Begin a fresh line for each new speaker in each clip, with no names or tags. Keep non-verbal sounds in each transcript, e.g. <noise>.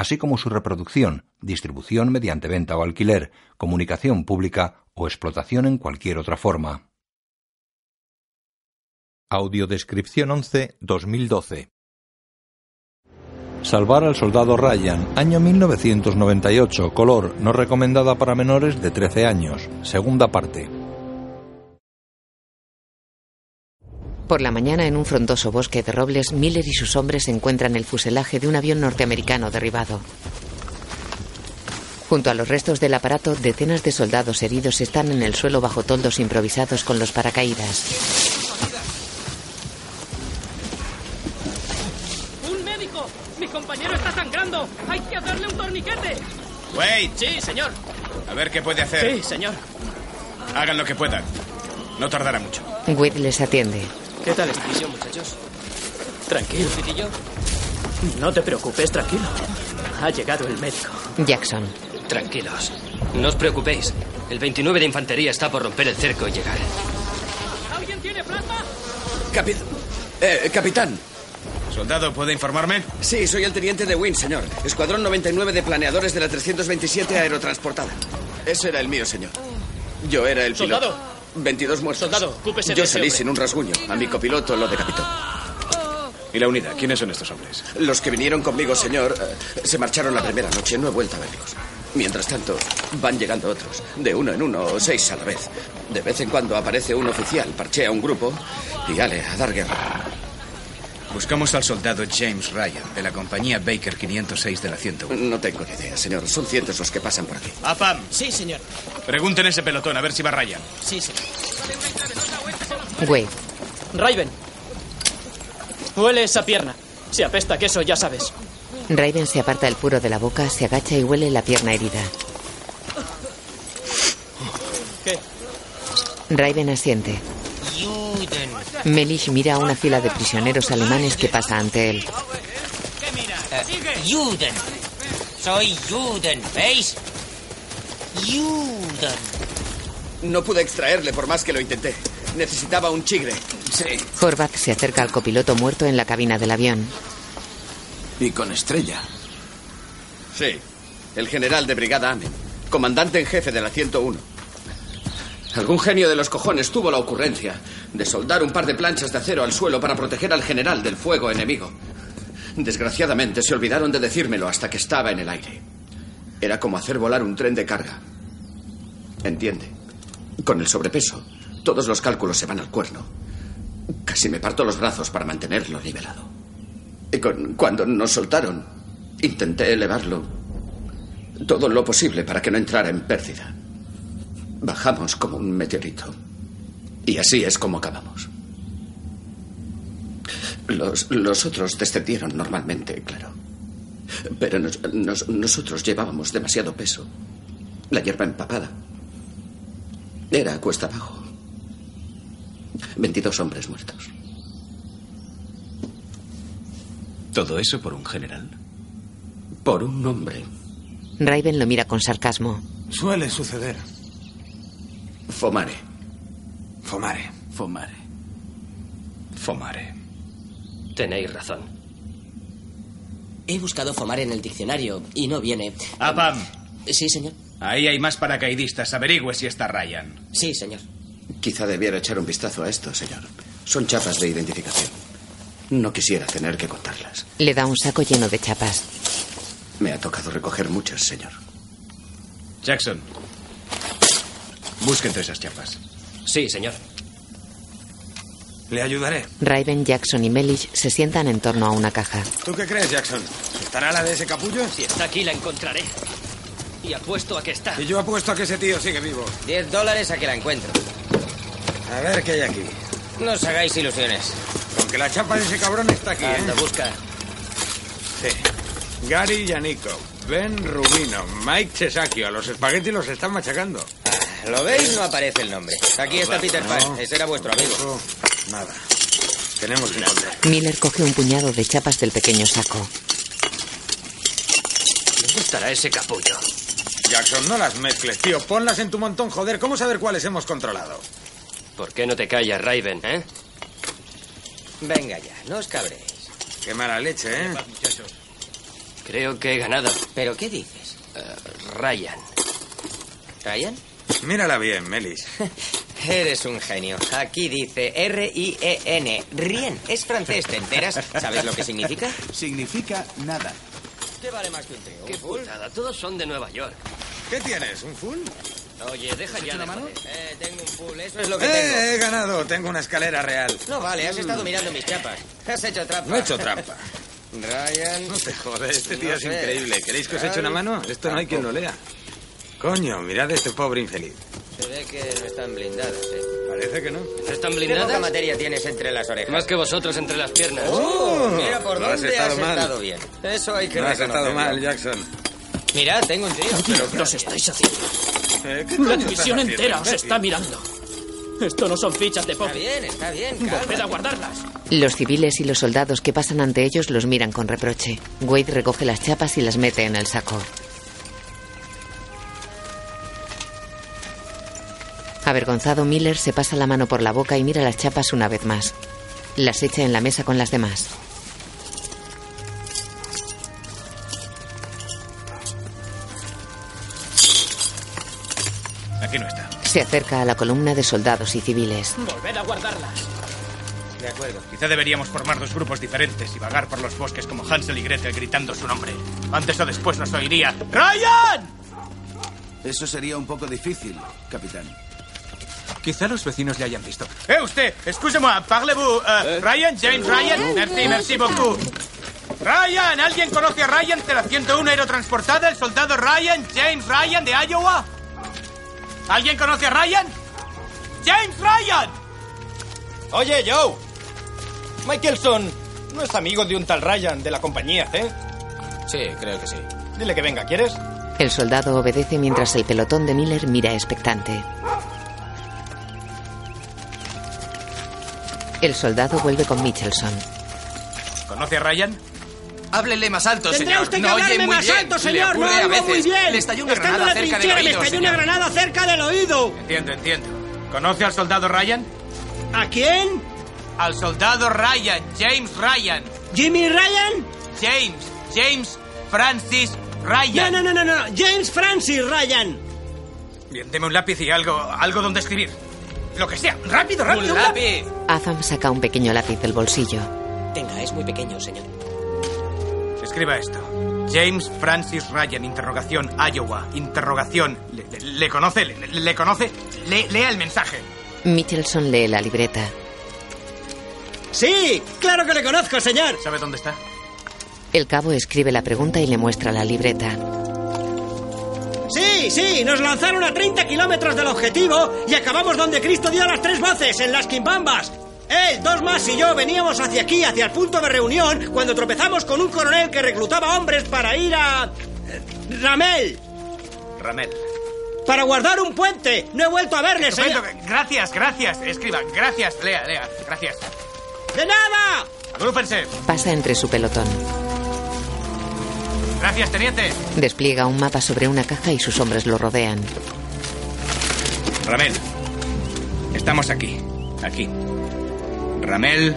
así como su reproducción, distribución mediante venta o alquiler, comunicación pública o explotación en cualquier otra forma. Audiodescripción 11 2012 Salvar al soldado Ryan, año 1998, color, no recomendada para menores de 13 años, segunda parte.
Por la mañana, en un frondoso bosque de robles, Miller y sus hombres encuentran el fuselaje de un avión norteamericano derribado. Junto a los restos del aparato, decenas de soldados heridos están en el suelo bajo toldos improvisados con los paracaídas.
compañero está sangrando. Hay que hacerle un torniquete.
Wait.
Sí, señor.
A ver qué puede hacer.
Sí, señor.
Hagan lo que puedan. No tardará mucho.
Wade les atiende.
¿Qué tal esta misión, muchachos? Tranquilo. ¿Chiquillo? No te preocupes, tranquilo. Ha llegado el médico.
Jackson.
Tranquilos. No os preocupéis. El 29 de infantería está por romper el cerco y llegar.
¿Alguien tiene plasma?
Capi... Eh, capitán.
¿Soldado, puede informarme?
Sí, soy el teniente de Wynn, señor. Escuadrón 99 de planeadores de la 327 aerotransportada. Ese era el mío, señor. Yo era el
Soldado.
Piloto. 22 muertos.
Soldado, ocúpese
Yo salí sin un rasguño. A mi copiloto lo decapitó.
¿Y la unidad? ¿Quiénes son estos hombres?
Los que vinieron conmigo, señor, eh, se marcharon la primera noche. No he vuelto a verlos. Mientras tanto, van llegando otros, de uno en uno o seis a la vez. De vez en cuando aparece un oficial, parchea un grupo y ale a dar guerra.
Buscamos al soldado James Ryan, de la compañía Baker 506 de la 101.
No tengo ni idea, señor. Son cientos los que pasan por aquí.
¡Apam!
Sí, señor.
Pregunten ese pelotón a ver si va Ryan.
Sí, señor.
Wade.
Raven. Huele esa pierna. Si apesta queso, ya sabes.
Raven se aparta el puro de la boca, se agacha y huele la pierna herida.
¿Qué?
Raven asiente. Melish mira a una fila de prisioneros alemanes que pasa ante él.
Juden. Soy Juden, ¿veis? Juden.
No pude extraerle por más que lo intenté. Necesitaba un chigre.
Sí,
Horvath se acerca al copiloto muerto en la cabina del avión.
y con estrella.
Sí. El general de brigada Amen. Comandante en jefe de la 101. Algún genio de los cojones tuvo la ocurrencia de soldar un par de planchas de acero al suelo para proteger al general del fuego enemigo. Desgraciadamente se olvidaron de decírmelo hasta que estaba en el aire. Era como hacer volar un tren de carga. ¿Entiende? Con el sobrepeso, todos los cálculos se van al cuerno. Casi me parto los brazos para mantenerlo nivelado. Y cuando nos soltaron, intenté elevarlo todo lo posible para que no entrara en pérdida. Bajamos como un meteorito. Y así es como acabamos. Los, los otros descendieron normalmente, claro. Pero nos- nos- nosotros llevábamos demasiado peso. La hierba empapada. Era cuesta abajo. 22 hombres muertos.
¿Todo eso por un general?
Por un hombre.
Raven lo mira con sarcasmo.
Suele suceder.
Fomare.
Fomare.
Fomare. Fomare.
Tenéis razón.
He buscado fomar en el diccionario y no viene.
¡Apam!
Sí, señor.
Ahí hay más paracaidistas. Averigüe si está Ryan.
Sí, señor.
Quizá debiera echar un vistazo a esto, señor. Son chapas de identificación. No quisiera tener que contarlas.
Le da un saco lleno de chapas.
Me ha tocado recoger muchas, señor.
Jackson. Busque entre esas chapas.
Sí, señor.
Le ayudaré.
Raven, Jackson y Melish se sientan en torno a una caja.
¿Tú qué crees, Jackson? ¿Estará la de ese capullo?
Si está aquí, la encontraré. Y apuesto a que está.
Y yo apuesto a que ese tío sigue vivo.
Diez dólares a que la encuentro.
A ver qué hay aquí.
No os hagáis ilusiones.
Con que la chapa de ese cabrón está aquí,
Anda,
¿eh?
busca.
Sí. Gary Yaniko, Ben Rubino, Mike Chesakio. A los espaguetis los están machacando.
¿Lo veis? No aparece el nombre. Aquí está Peter Pan. Ese era vuestro amigo.
Nada. Tenemos que encontrar.
Miller coge un puñado de chapas del pequeño saco.
¿Dónde estará ese capullo?
Jackson, no las mezcles, tío. Ponlas en tu montón, joder. ¿Cómo saber cuáles hemos controlado?
¿Por qué no te callas, Raven, eh?
Venga ya, no os cabréis.
Qué mala leche, ¿eh?
Creo que he ganado.
¿Pero qué dices?
Eh, Ryan.
¿Ryan?
Mírala bien, Melis. <laughs>
Eres un genio. Aquí dice R-I-E-N. Rien. Es francés, ¿te enteras? ¿Sabes lo que significa?
Significa nada.
¿Qué vale más que un trío?
Qué putada, todos son de Nueva York.
¿Qué tienes? ¿Un full?
Oye, deja ya de
mano?
Eh, tengo un full, eso es lo que
¡Eh!
tengo.
He ganado. Tengo una escalera real.
No vale, has estado mirando mis chapas. Has hecho trampa.
No he hecho trampa.
Ryan.
No te jodes, este tío
No
es
sé.
increíble. ¿Queréis que os eche una mano? Esto no hay quien lo lea. Coño, mirad a este pobre infeliz.
Se ve que no están blindadas, ¿eh?
Parece que no.
¿Están
¿Qué poca
blindadas?
materia tienes entre las orejas?
Más que vosotros entre las piernas.
¡Oh! Mira por
no has
dónde
estado
has
mal.
estado bien. Eso hay que
No has estado mal, Jackson.
Mirad, tengo un tío.
¿Qué diablos estáis haciendo?
Eh, ¿qué
La división entera os está mirando. Esto no son fichas de
Está
póker.
bien, está bien.
Volved a guardarlas.
Los civiles y los soldados que pasan ante ellos los miran con reproche. Wade recoge las chapas y las mete en el saco. Avergonzado, Miller se pasa la mano por la boca y mira las chapas una vez más. Las echa en la mesa con las demás.
Aquí no está.
Se acerca a la columna de soldados y civiles.
Volved a guardarlas.
De acuerdo.
Quizá deberíamos formar dos grupos diferentes y vagar por los bosques como Hansel y Gretel gritando su nombre. Antes o después nos oiría. ¡Ryan!
Eso sería un poco difícil, capitán.
Quizá los vecinos le hayan visto. ¡Eh, usted! Excusez-moi, parlez-vous. eh, Ryan, James Ryan. Merci, merci beaucoup. Ryan, ¿alguien conoce a Ryan de la 101 aerotransportada? El soldado Ryan, James Ryan de Iowa. ¿Alguien conoce a Ryan? ¡James Ryan!
Oye, Joe. Michelson no es amigo de un tal Ryan de la compañía, ¿eh?
Sí, creo que sí.
Dile que venga, ¿quieres?
El soldado obedece mientras el pelotón de Miller mira expectante. El soldado vuelve con Michelson.
¿Conoce a Ryan?
Háblele más alto,
Tendrá
señor.
usted que
no oye
hablarme
muy
más
bien.
alto, señor. No oigo muy bien.
Le estalló una
Estando
granada
en la
cerca del
trinchera,
oído,
me estalló una granada cerca del oído.
Entiendo, entiendo. ¿Conoce al soldado Ryan?
¿A quién?
Al soldado Ryan, James Ryan.
¿Jimmy Ryan?
James, James Francis Ryan.
No, no, no, no, no. James Francis Ryan.
Bien, deme un lápiz y algo, algo donde escribir. Lo que sea. Rápido, rápido.
¡Un lápiz!
Azam saca un pequeño lápiz del bolsillo.
Tenga, es muy pequeño, señor.
Escriba esto. James Francis Ryan, interrogación, Iowa, interrogación. ¿Le, le- le conoce? ¿Le, le conoce? Le- lea el mensaje.
Michelson lee la libreta.
Sí, claro que le conozco, señor.
¿Sabe dónde está?
El cabo escribe la pregunta y le muestra la libreta.
Sí, sí, nos lanzaron a 30 kilómetros del objetivo y acabamos donde Cristo dio las tres voces, en las quimbambas. Él, dos más y yo veníamos hacia aquí, hacia el punto de reunión, cuando tropezamos con un coronel que reclutaba hombres para ir a... eh, Ramel,
Ramel.
para guardar un puente. No he vuelto a verle,
Estupendo.
señor.
Gracias, gracias. Escriba. Gracias. Lea, lea. Gracias.
¡De nada!
Agrúpense.
Pasa entre su pelotón.
Gracias, teniente.
Despliega un mapa sobre una caja y sus hombres lo rodean.
Ramel. Estamos aquí. Aquí. Ramel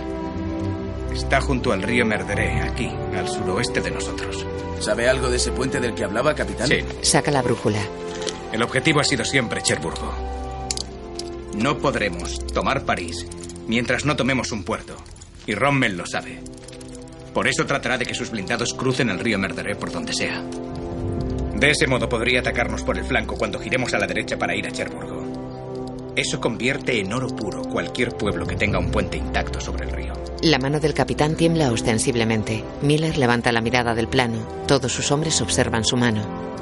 está junto al río Merderé, aquí, al suroeste de nosotros.
¿Sabe algo de ese puente del que hablaba, capitán?
Sí.
Saca la brújula.
El objetivo ha sido siempre Cherburgo. No podremos tomar París mientras no tomemos un puerto. Y Rommel lo sabe. Por eso tratará de que sus blindados crucen el río Merderé por donde sea. De ese modo podría atacarnos por el flanco cuando giremos a la derecha para ir a Cherburgo. Eso convierte en oro puro cualquier pueblo que tenga un puente intacto sobre el río.
La mano del capitán tiembla ostensiblemente. Miller levanta la mirada del plano. Todos sus hombres observan su mano.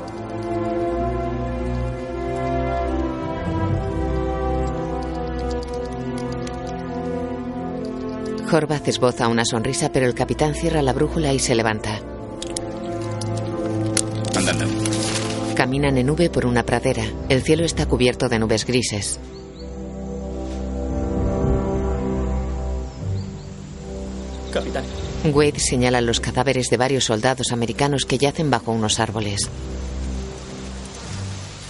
Horvath esboza una sonrisa, pero el capitán cierra la brújula y se levanta.
Anda.
Caminan en V por una pradera. El cielo está cubierto de nubes grises.
Capitán.
Wade señala los cadáveres de varios soldados americanos que yacen bajo unos árboles.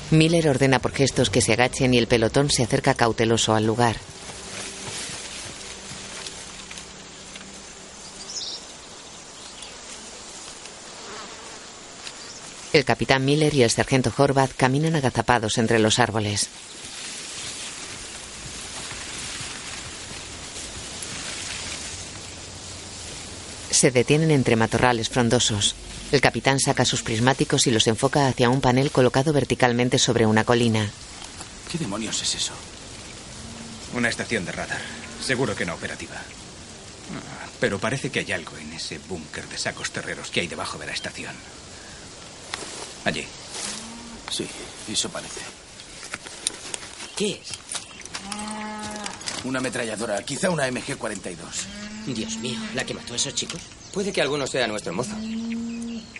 Miller ordena por gestos que se agachen y el pelotón se acerca cauteloso al lugar. El capitán Miller y el sargento Horvath caminan agazapados entre los árboles. Se detienen entre matorrales frondosos. El capitán saca sus prismáticos y los enfoca hacia un panel colocado verticalmente sobre una colina.
¿Qué demonios es eso?
Una estación de radar. Seguro que no operativa. Ah, Pero parece que hay algo en ese búnker de sacos terreros que hay debajo de la estación. Allí.
Sí, eso parece.
¿Qué es?
Una ametralladora, quizá una MG-42.
Dios mío, ¿la que mató a esos chicos?
Puede que alguno sea nuestro mozo.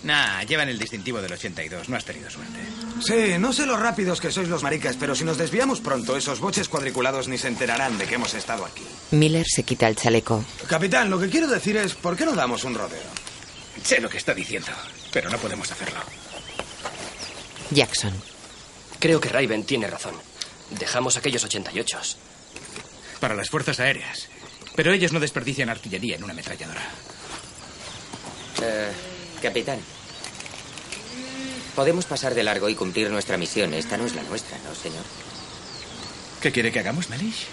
Nah, llevan el distintivo del 82. No has tenido suerte.
Sí, no sé lo rápidos que sois los maricas, pero si nos desviamos pronto, esos boches cuadriculados ni se enterarán de que hemos estado aquí.
Miller se quita el chaleco.
Capitán, lo que quiero decir es, ¿por qué no damos un rodeo?
Sé lo que está diciendo, pero no podemos hacerlo.
Jackson.
Creo que Raven tiene razón. Dejamos aquellos 88.
Para las fuerzas aéreas. Pero ellos no desperdician artillería en una ametralladora.
Eh, capitán. Podemos pasar de largo y cumplir nuestra misión. Esta no es la nuestra, ¿no, señor?
¿Qué quiere que hagamos, Melish?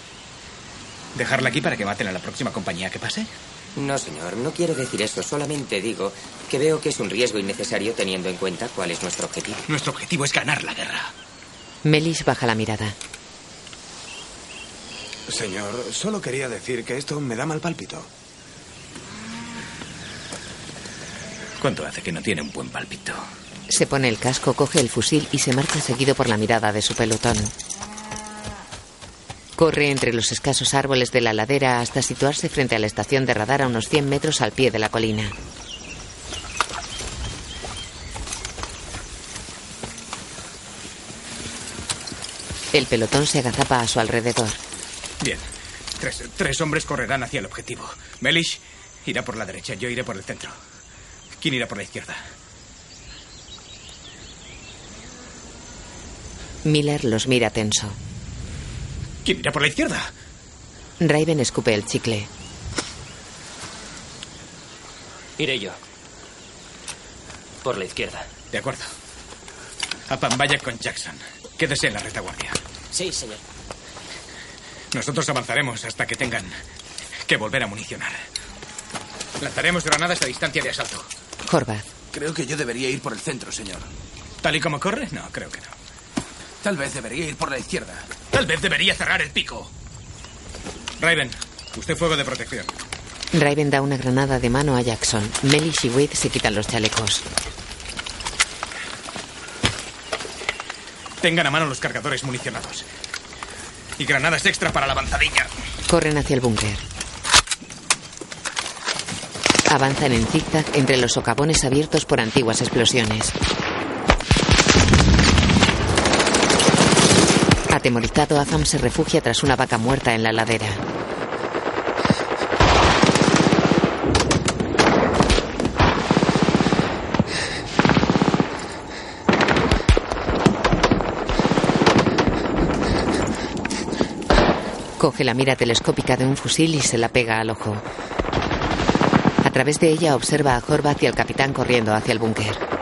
¿Dejarla aquí para que maten a la próxima compañía que pase?
No, señor, no quiero decir eso. Solamente digo que veo que es un riesgo innecesario teniendo en cuenta cuál es nuestro objetivo.
Nuestro objetivo es ganar la guerra.
Mellish baja la mirada.
Señor, solo quería decir que esto me da mal pálpito.
¿Cuánto hace que no tiene un buen pálpito?
Se pone el casco, coge el fusil y se marcha seguido por la mirada de su pelotón. Corre entre los escasos árboles de la ladera hasta situarse frente a la estación de radar a unos 100 metros al pie de la colina. El pelotón se agazapa a su alrededor.
Bien. Tres, tres hombres correrán hacia el objetivo. Melish irá por la derecha, yo iré por el centro. ¿Quién irá por la izquierda?
Miller los mira tenso.
¿Quién irá por la izquierda?
Raven escupe el chicle.
Iré yo. Por la izquierda.
De acuerdo. Apan, vaya con Jackson. Quédese en la retaguardia.
Sí, señor.
Nosotros avanzaremos hasta que tengan que volver a municionar. Lanzaremos granadas a distancia de asalto.
Horvath.
Creo que yo debería ir por el centro, señor.
¿Tal y como corre? No, creo que no.
Tal vez debería ir por la izquierda.
Tal vez debería cerrar el pico. Raven, usted fuego de protección.
Raven da una granada de mano a Jackson. Mellish y Wade se quitan los chalecos.
Tengan a mano los cargadores municionados. Y granadas extra para la avanzadilla.
Corren hacia el búnker. Avanzan en zigzag entre los socavones abiertos por antiguas explosiones. Atemorizado, Azam se refugia tras una vaca muerta en la ladera. Coge la mira telescópica de un fusil y se la pega al ojo. A través de ella observa a Horvath y al capitán corriendo hacia el búnker.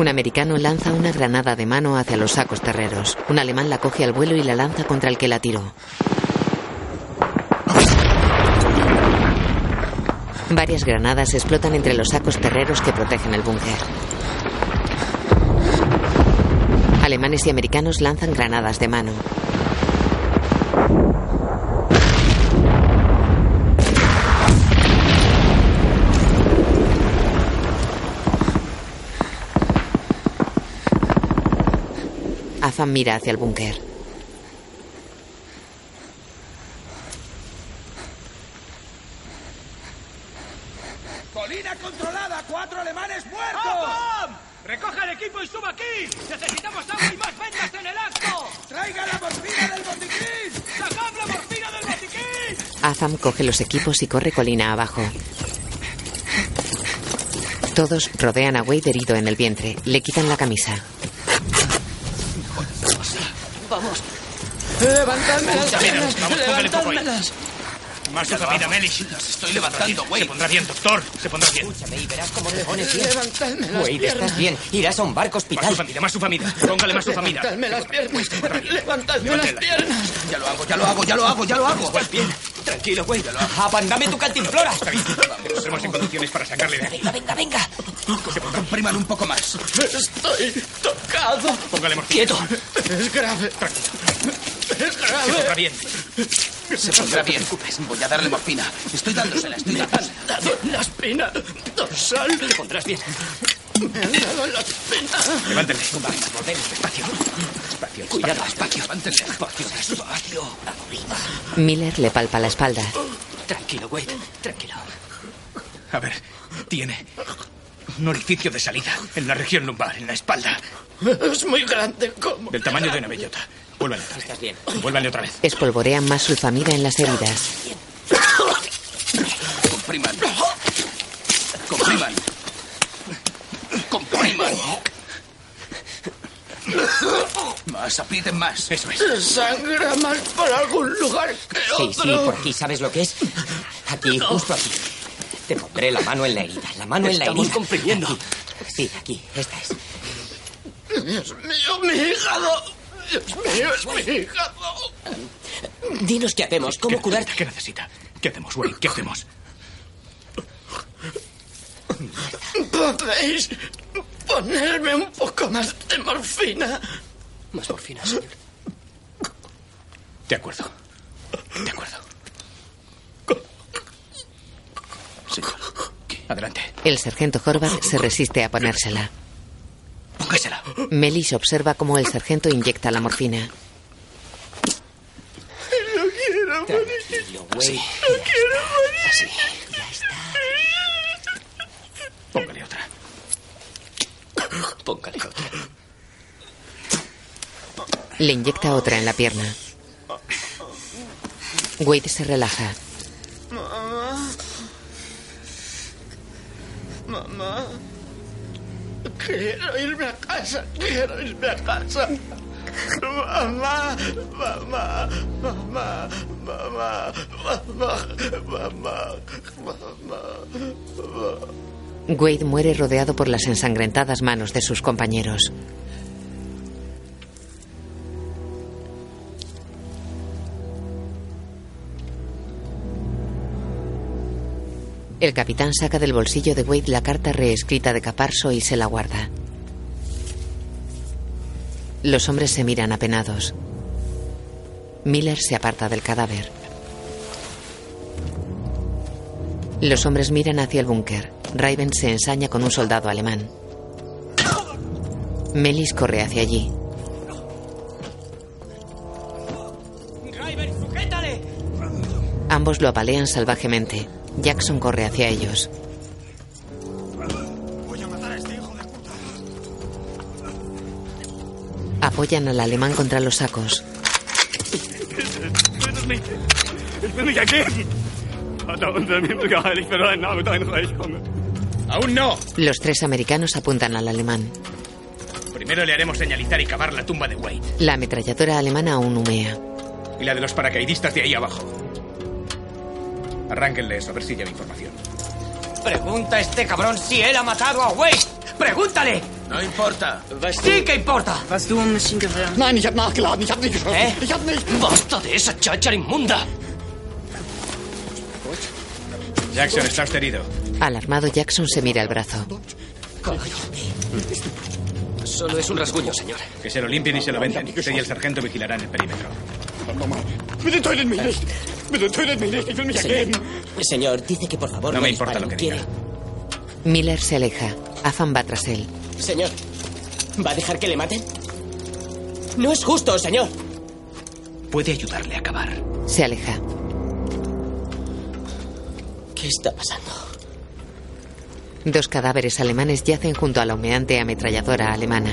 Un americano lanza una granada de mano hacia los sacos terreros. Un alemán la coge al vuelo y la lanza contra el que la tiró. Varias granadas explotan entre los sacos terreros que protegen el búnker. Alemanes y americanos lanzan granadas de mano. Azam mira hacia el búnker.
¡Colina controlada!
¡Cuatro alemanes muertos!
¡Pam! ¡Recoja el equipo y suba aquí! ¡Necesitamos agua y más vendas en el acto!
¡Traiga la morfina del botiquín!
¡Sacad la morfina del botiquín!
Azam coge los equipos y corre colina abajo. Todos rodean a Wade herido en el vientre. Le quitan la camisa.
Levantadme las
poco ahí.
Levantadmelas.
Más su comida, Melish.
Las estoy levantando,
Se
Wade.
pondrá bien, doctor. Se pondrá bien.
Escúchame y verás cómo te pones bien.
Levantadme las piernas.
estás bien. Irás a un barco
Más su
hospital.
familia, más su familia. Póngale más su familia.
Levantadme las piernas. Levantadme las piernas.
Ya lo hago, ya lo hago, ya lo hago, ya lo hago.
Bien. Tranquilo, güey.
Dame tu cantimplora.
Está bien. Estaremos en condiciones para sacarle de aquí.
Venga, venga, venga.
Compriman un poco más.
Estoy tocado.
Póngale morfina.
Quieto.
Es grave. Es
Se
grave.
pondrá bien.
Se pondrá bien. Voy a darle morfina. Estoy dándosela, estoy dándosela.
Dado en la espina dorsal.
Te pondrás bien.
Me han dado en la espina.
Levántele. Vamos, volvemos despacio. Despacio.
Cuidado,
despacio.
Levántele.
Despacio, despacio.
Miller le palpa la espalda.
Tranquilo, Wade. Tranquilo.
A ver, tiene un orificio de salida en la región lumbar, en la espalda,
Es muy grande como.
del tamaño de una bellota. Vuélvanle otra vez.
Estás bien.
Vuélvanle otra vez.
Espolvorean más sulfamida en las heridas.
Compriman. Compriman. Compriman. Más, aprieten más.
Eso es.
Sangra más por algún lugar que
Sí,
otro.
sí, por aquí. ¿Sabes lo que es? Aquí, justo aquí. Te pondré la mano en la herida. La mano en la
Estamos
herida.
comprimiendo.
Aquí. Sí, aquí. Esta es.
Dios mío, mi hígado. Dios mío, es mi hígado.
Dinos qué hacemos. ¿Cómo
¿Qué
curar?
¿Qué necesita? ¿Qué hacemos, Wade? ¿Qué hacemos?
¿Podéis ponerme un poco más de morfina?
Más morfina, señor.
De acuerdo. De acuerdo. Sí. Adelante.
El sargento Horvath se resiste a ponérsela.
Póngasela.
Melis observa cómo el sargento inyecta la morfina.
Lo quiero morir.
Tranquilo, güey.
Lo quiero morir.
Así. Ya está.
Póngale otra.
Póngale otra.
Le inyecta otra en la pierna. Wade se relaja.
Quiero irme a casa. Quiero irme a casa. Mamá, mamá, mamá, mamá, mamá, mamá, mamá.
Wade muere rodeado por las ensangrentadas manos de sus compañeros. El capitán saca del bolsillo de Wade la carta reescrita de Caparso y se la guarda. Los hombres se miran apenados. Miller se aparta del cadáver. Los hombres miran hacia el búnker. Raven se ensaña con un soldado alemán. Melis corre hacia allí. Ambos lo apalean salvajemente. Jackson corre hacia ellos.
Voy a matar a este hijo de puta.
Apoyan al alemán contra los sacos.
¡Aún no!
Los tres americanos apuntan al alemán.
Primero le haremos señalizar y cavar la tumba de Wade.
La ametralladora alemana aún humea.
Y la de los paracaidistas de ahí abajo. Arránquenle eso, a ver si lleva información.
Pregunta a este cabrón si él ha matado a Wade. ¡Pregúntale!
No importa.
¡Sí que importa!
Was du ein Maschinengewehr? Nein, ich hab nachgeladen. Ich hab nicht geschossen.
¿Eh?
Ich hab nicht.
¡Basta de esa cháchara inmunda!
Jackson, está usted herido.
Alarmado, Jackson se mira el brazo.
Solo es un rasguño, señor.
Que se lo limpien y se lo venden. Usted y el sargento vigilarán el perímetro.
Señor, dice que por favor
No
no,
me importa lo que
¿Quiere?
diga.
Miller se aleja. Afan va tras él.
Señor, ¿va a dejar que le maten? No es justo, señor.
Puede ayudarle a acabar.
Se aleja.
¿Qué está pasando?
Dos cadáveres alemanes yacen junto a la humeante ametralladora alemana.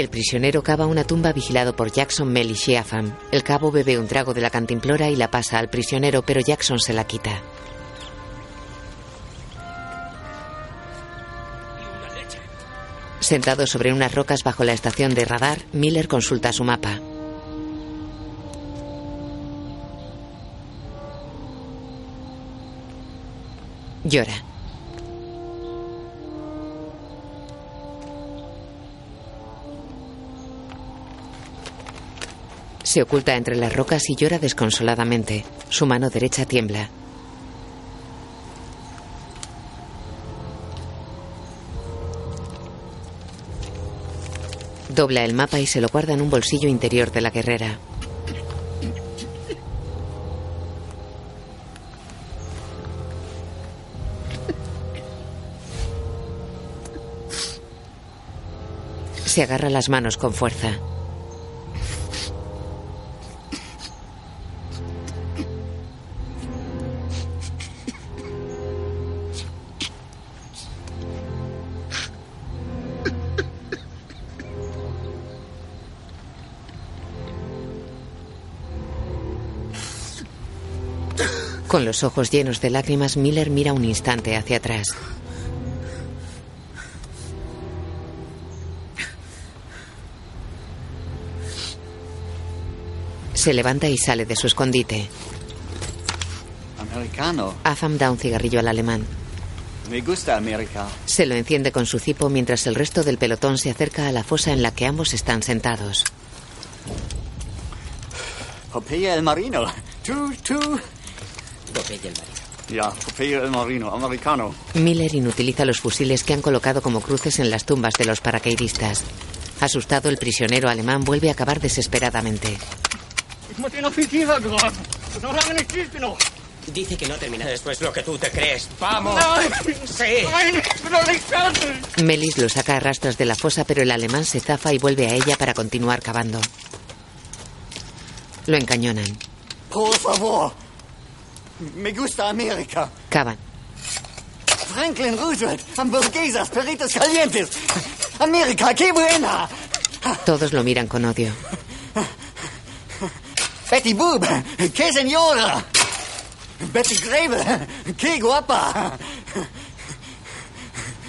El prisionero cava una tumba vigilado por Jackson, Mel y. El cabo bebe un trago de la cantimplora y la pasa al prisionero, pero Jackson se la quita. Sentado sobre unas rocas bajo la estación de radar, Miller consulta su mapa. Llora. Se oculta entre las rocas y llora desconsoladamente. Su mano derecha tiembla. Dobla el mapa y se lo guarda en un bolsillo interior de la guerrera. Se agarra las manos con fuerza. Con los ojos llenos de lágrimas, Miller mira un instante hacia atrás. Se levanta y sale de su escondite.
Americano.
Afam da un cigarrillo al alemán.
Me gusta América.
Se lo enciende con su cipo mientras el resto del pelotón se acerca a la fosa en la que ambos están sentados.
Popeye el marino. Tú, tú.
Popeye el marino.
Ya, Popeye el marino, americano.
Miller inutiliza los fusiles que han colocado como cruces en las tumbas de los paracaidistas. Asustado, el prisionero alemán vuelve a cavar desesperadamente.
Dice que no termina. Esto es lo que tú te crees. ¡Vamos! Sí.
Melis lo saca a rastras de la fosa, pero el alemán se zafa y vuelve a ella para continuar cavando. Lo encañonan.
Por favor. Me gusta América.
Cavan.
Franklin Roosevelt, hamburguesas, perritos calientes. América, qué buena.
Todos lo miran con odio.
Betty Boop, qué señora. Betty Grable, qué guapa.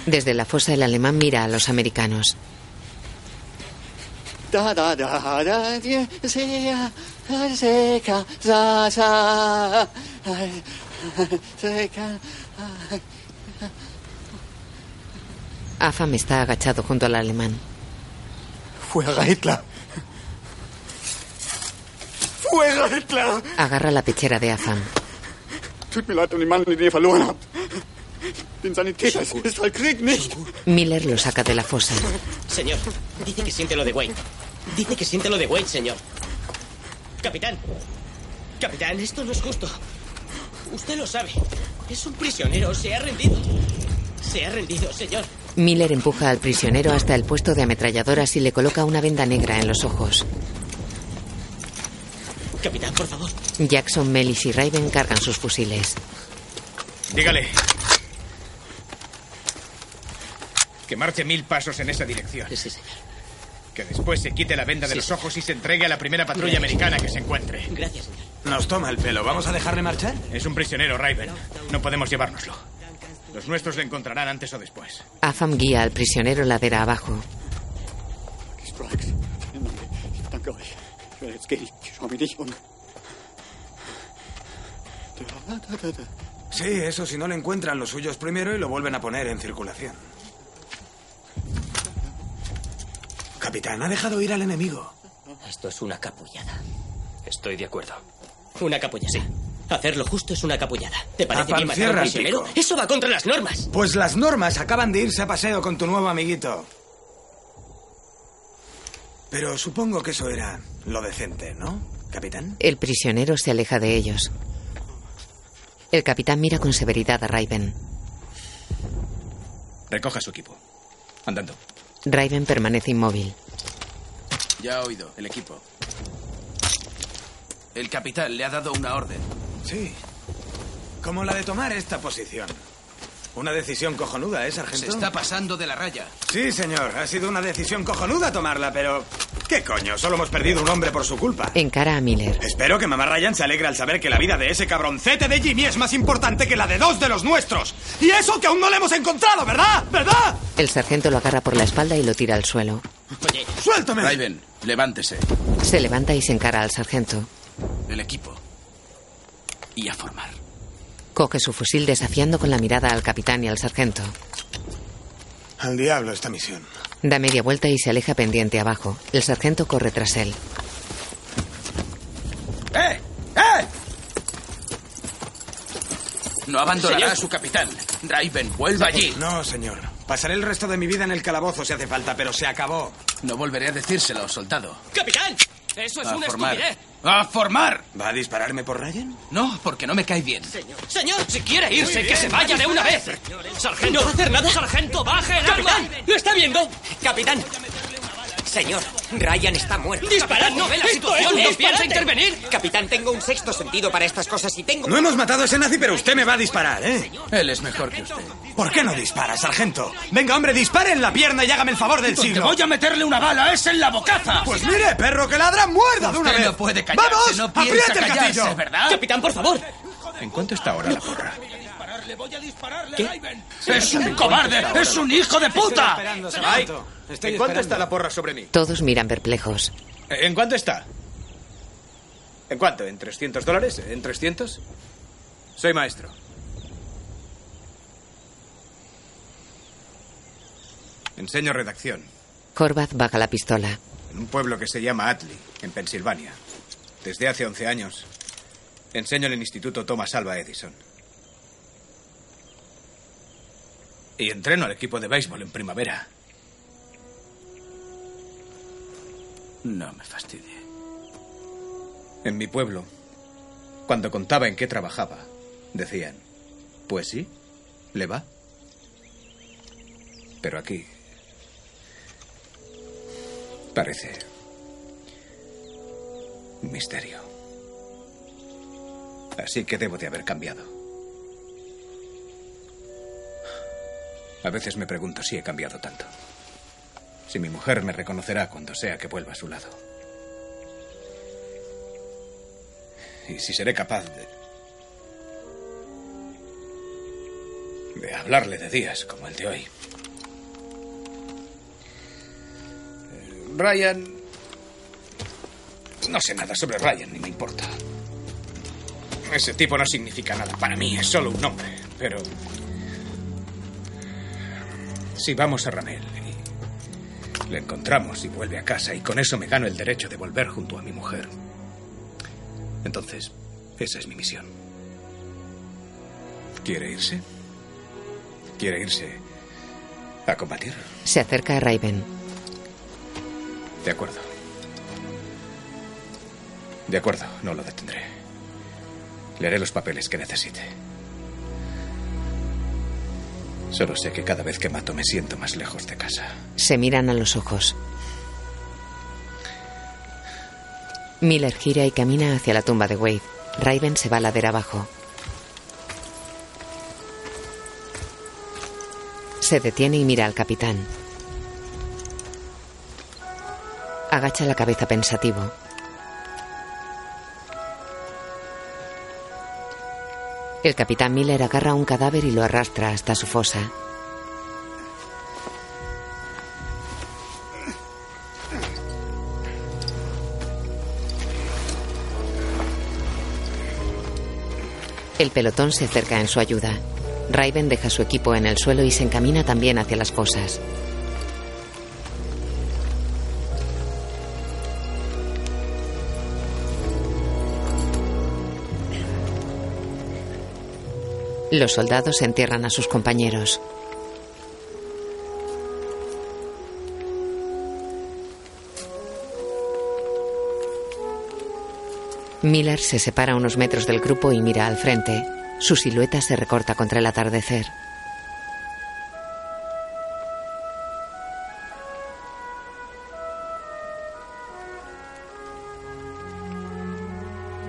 Desde la fosa el alemán mira a los americanos.
Da da da da sea seca sa sa seca.
Afam está agachado junto al alemán.
Fuera Hitler. Fuera Hitler.
Agarra la pechera de Afam.
Tut mir leid um den Mann, den ihr verloren habt. Den Sanitäter ist ist halt Krieg nicht.
Miller lo saca de la fosa.
Señor, dice que siente lo de Wade. Dice que siente lo de Wade, señor. Capitán. Capitán, esto no es justo. Usted lo sabe. Es un prisionero. Se ha rendido. Se ha rendido, señor.
Miller empuja al prisionero hasta el puesto de ametralladoras y le coloca una venda negra en los ojos.
Capitán, por favor.
Jackson, Melis y Raven cargan sus fusiles.
Dígale. Que marche mil pasos en esa dirección.
Sí, señor.
Que después se quite la venda de
Sí,
los ojos y se entregue a la primera patrulla
Gracias.
americana que se encuentre.
Gracias, señor.
Nos toma el pelo. ¿Vamos a dejarle marchar?
Es un prisionero, Raven. No podemos llevárnoslo. Los nuestros le encontrarán antes o después.
Afam guía al prisionero ladera abajo.
Sí, eso si no le encuentran los suyos primero y lo vuelven a poner en circulación. Capitán, ha dejado ir al enemigo.
Esto es una capullada.
Estoy de acuerdo.
Una capullada. Sí. Hacer lo justo es una capullada. ¿Te parece bien matar a un prisionero? Eso va contra las normas.
Pues las normas acaban de irse a paseo con tu nuevo amiguito. Pero supongo que eso era lo decente, ¿no, capitán?
El prisionero se aleja de ellos. El capitán mira con severidad a Raven.
Recoja su equipo. Andando.
Raven permanece inmóvil.
Ya ha oído, el equipo. El capitán le ha dado una orden.
Sí.
Como la de tomar esta posición. Una decisión cojonuda, ¿eh, sargento?
Se está pasando de la raya.
Sí, señor. Ha sido una decisión cojonuda tomarla, pero... ¿Qué coño? Solo hemos perdido un hombre por su culpa.
Encara a Miller.
Espero que mamá Ryan se alegre al saber que la vida de ese cabroncete de Jimmy es más importante que la de dos de los nuestros. Y eso que aún no le hemos encontrado, ¿verdad? ¿Verdad?
El sargento lo agarra por la espalda y lo tira al suelo.
Oye,
suéltame.
Raven, levántese.
Se levanta y se encara al sargento.
El equipo. Y a formar.
Coge su fusil desafiando con la mirada al capitán y al sargento.
Al diablo esta misión.
Da media vuelta y se aleja pendiente abajo. El sargento corre tras él.
¡Eh! ¡Eh! No abandonará
Señor.
a su capitán. Raven, vuelva allí.
No, señor. Pasaré el resto de mi vida en el calabozo si hace falta, pero se acabó.
No volveré a decírselo, soldado.
¡Capitán! Eso es
A
una
formar.
estupidez.
¡A formar!
¿Va a dispararme por Ryan?
No, porque no me cae bien.
Señor,
Si quiere irse, que se vaya de una vez. Sargento.
¿No va a hacer nada?
Sargento, baje el.
¿Lo está viendo? ¡Capitán! Señor, Ryan está muerto.
Disparad, ¿no ve la situación? ¿No piensa intervenir?
Capitán, tengo un sexto sentido para estas cosas y tengo...
No hemos matado a ese nazi, pero usted me va a disparar, ¿eh?
Él es mejor que usted.
¿Por qué no dispara, sargento? Venga, hombre, dispare en la pierna y hágame el favor del
Donde
siglo.
voy a meterle una bala es en la bocaza.
Pues mire, perro que ladra, muerda de una vez.
no puede callarse,
¡Vamos!
no piensa
¡Apriete el
callarse,
gatillo!
¿verdad?
Capitán, por favor.
¿En cuánto está ahora la porra?
¡Es un cobarde! ¡Es un hijo de puta!
Ay, ¿En cuánto está la porra sobre mí?
Todos miran perplejos.
¿En cuánto está? ¿En cuánto? ¿En 300 dólares? ¿En 300? Soy maestro. Enseño redacción
Horvath baja la pistola.
en un pueblo que se llama Atley, en Pensilvania. Desde hace 11 años enseño en el Instituto Thomas Alva Edison. Y entreno al equipo de béisbol en primavera. No me fastidie. En mi pueblo, cuando contaba en qué trabajaba, decían, pues sí, le va. Pero aquí parece un misterio. Así que debo de haber cambiado. A veces me pregunto si he cambiado tanto. Si mi mujer me reconocerá cuando sea que vuelva a su lado. Y si seré capaz de... de hablarle de días como el de hoy. Eh, Ryan... No sé nada sobre Ryan, ni me importa. Ese tipo no significa nada para mí, es solo un nombre. Pero... Si vamos a Ramel y le encontramos y vuelve a casa y con eso me gano el derecho de volver junto a mi mujer. Entonces, esa es mi misión. ¿Quiere irse? ¿Quiere irse a combatir?
Se acerca a Raven.
De acuerdo. De acuerdo, no lo detendré. Le haré los papeles que necesite. Solo sé que cada vez que mato me siento más lejos de casa.
Se miran a los ojos. Miller gira y camina hacia la tumba de Wade. Raven se va ladera abajo. Se detiene y mira al capitán. Agacha la cabeza pensativo. El capitán Miller agarra un cadáver y lo arrastra hasta su fosa. El pelotón se acerca en su ayuda. Raven deja su equipo en el suelo y se encamina también hacia las fosas. Los soldados entierran a sus compañeros. Miller se separa unos metros del grupo y mira al frente. Su silueta se recorta contra el atardecer.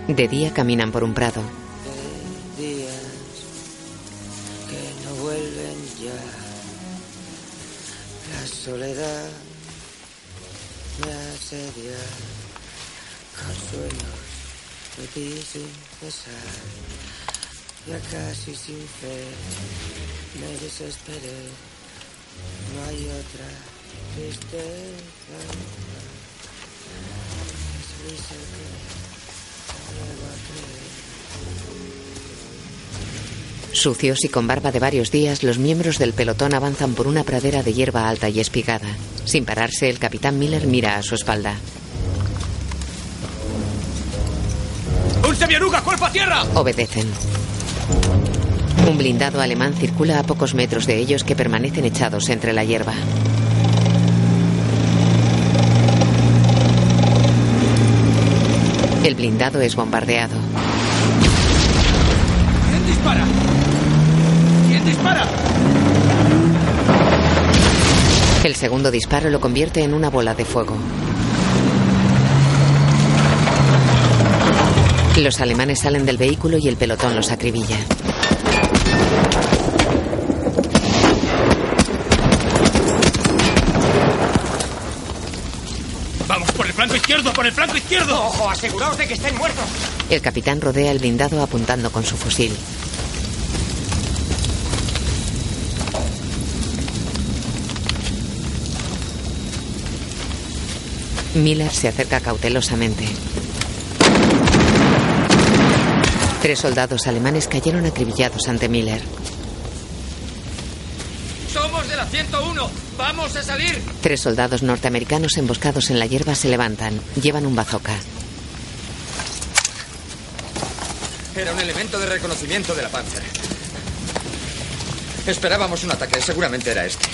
De día caminan por un prado.
Casi sin fe me desesperé. No hay otra tristeza. Es risa que vuelvo a creer.
Sucios y con barba de varios días, los miembros del pelotón avanzan por una pradera de hierba alta y espigada. Sin pararse, el capitán Miller mira a su espalda.
¡Un semioruga, cuerpo a tierra!
Obedecen. Un blindado alemán circula a pocos metros de ellos que permanecen echados entre la hierba. El blindado es bombardeado.
¿Quién dispara? ¿Quién dispara?
El segundo disparo lo convierte en una bola de fuego. Los alemanes salen del vehículo y el pelotón los acribilla.
Por el flanco izquierdo!
¡Ojo! Aseguraos de que estén muertos.
El capitán rodea el blindado apuntando con su fusil. Miller se acerca cautelosamente. Tres soldados alemanes cayeron acribillados ante Miller.
¡Vamos a salir!
Tres soldados norteamericanos emboscados en la hierba se levantan. Llevan un bazooka.
Era un elemento de reconocimiento de la Panzer. Esperábamos un ataque, seguramente era este.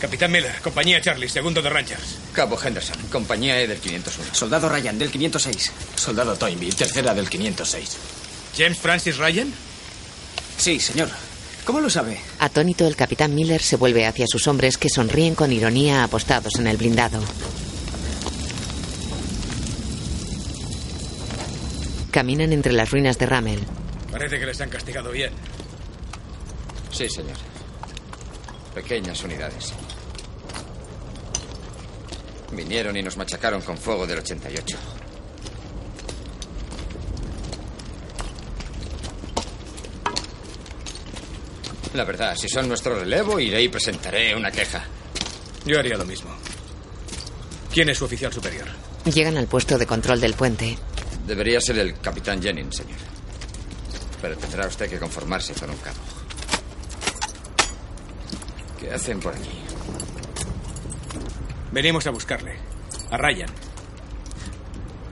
Capitán Miller, compañía Charlie, segundo de Rangers.
Cabo Henderson, compañía E del 501.
Soldado Ryan, del 506. Soldado Toynbee, tercera del 506.
¿James Francis Ryan?
Sí, señor. ¿Cómo lo sabe?
Atónito, el capitán Miller se vuelve hacia sus hombres que sonríen con ironía apostados en el blindado. Caminan entre las ruinas de Ramel.
Parece que les han castigado bien.
Sí, señor. Pequeñas unidades. Vinieron y nos machacaron con fuego del 88. La verdad, si son nuestro relevo, iré y presentaré una queja.
Yo haría lo mismo. ¿Quién es su oficial superior?
Llegan al puesto de control del puente.
Debería ser el capitán Jennings, señor. Pero tendrá usted que conformarse con un cabo. ¿Qué hacen por aquí?
Venimos a buscarle. A Ryan.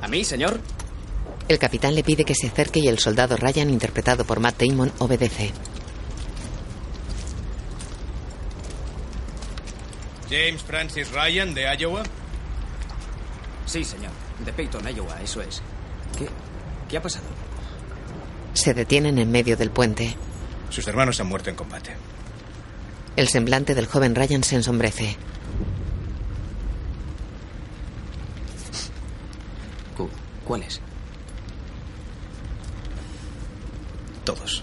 ¿A mí, señor?
El capitán le pide que se acerque y el soldado Ryan, interpretado por Matt Damon, obedece.
James Francis Ryan, de Iowa.
Sí, señor. De Peyton, Iowa, eso es. ¿Qué, qué ha pasado?
Se detienen en medio del puente.
Sus hermanos han muerto en combate.
El semblante del joven Ryan se ensombrece.
Cu- ¿Cuáles?
Todos.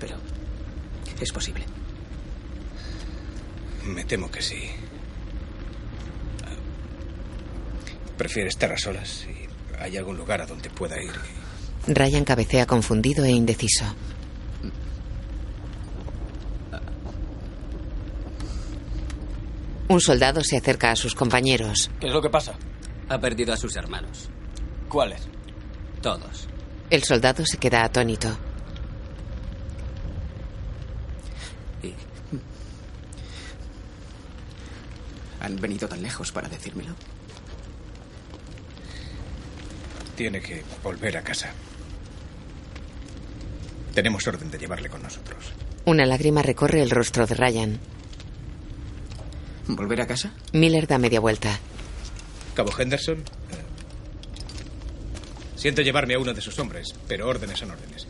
Pero es posible.
Me temo que sí. Prefiere estar a solas y hay algún lugar a donde pueda ir.
Ryan cabecea confundido e indeciso. Un soldado se acerca a sus compañeros.
¿Qué es lo que pasa?
Ha perdido a sus hermanos.
¿Cuáles?
Todos.
El soldado se queda atónito.
¿Han venido tan lejos para decírmelo?
Tiene que volver a casa. Tenemos orden de llevarle con nosotros.
Una lágrima recorre el rostro de Ryan.
¿Volver a casa?
Miller da media vuelta.
Cabo Henderson. eh, Siento llevarme a uno de sus hombres, pero órdenes son órdenes.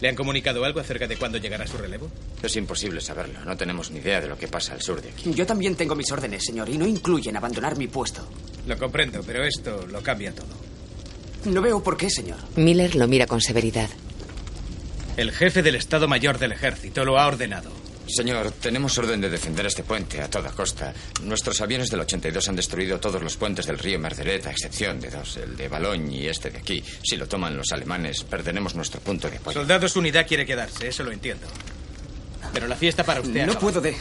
¿Le han comunicado algo acerca de cuándo llegará su relevo?
Es imposible saberlo. No tenemos ni idea de lo que pasa al sur de aquí.
Yo también tengo mis órdenes, señor, y no incluyen abandonar mi puesto.
Lo comprendo, pero esto lo cambia todo.
No veo por qué, señor.
Miller lo mira con severidad.
El jefe del Estado Mayor del Ejército lo ha ordenado.
Señor, tenemos orden de defender este puente a toda costa. Nuestros aviones del 82 han destruido todos los puentes del río Merderet, a excepción de dos, el de Balogne y este de aquí. Si lo toman los alemanes, perderemos nuestro punto de apoyo.
Soldados Unidad quiere quedarse, eso lo entiendo. Pero la fiesta para usted.
No
acaba.
puedo de...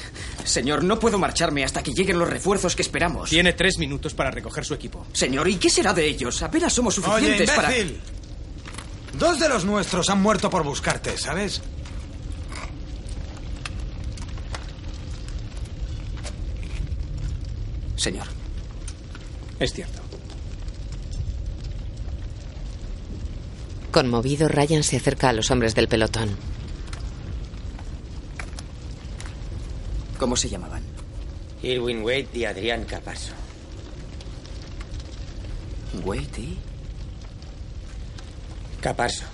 Señor, no puedo marcharme hasta que lleguen los refuerzos que esperamos.
Tiene tres minutos para recoger su equipo.
Señor, ¿y qué será de ellos? Apenas somos
Oye,
suficientes para...
imbécil. Dos de los nuestros han muerto por buscarte, ¿sabes?
Señor.
Es cierto.
Conmovido, Ryan se acerca a los hombres del pelotón.
¿Cómo se llamaban?
Irwin Wade y Adrián Capasso.
Wade y...
Capasso.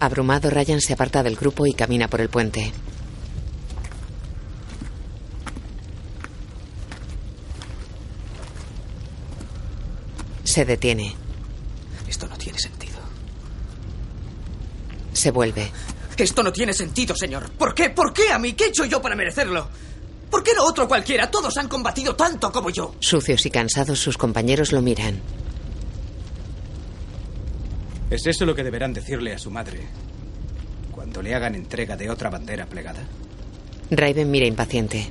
Abrumado, Ryan se aparta del grupo y camina por el puente. Se detiene.
Esto no tiene sentido.
Se vuelve.
Esto no tiene sentido, señor. ¿Por qué? ¿Por qué a mí? ¿Qué he hecho yo para merecerlo? ¿Por qué no otro cualquiera? Todos han combatido tanto como yo.
Sucios y cansados, sus compañeros lo miran.
¿Es eso lo que deberán decirle a su madre cuando le hagan entrega de otra bandera plegada?
Raven mira impaciente.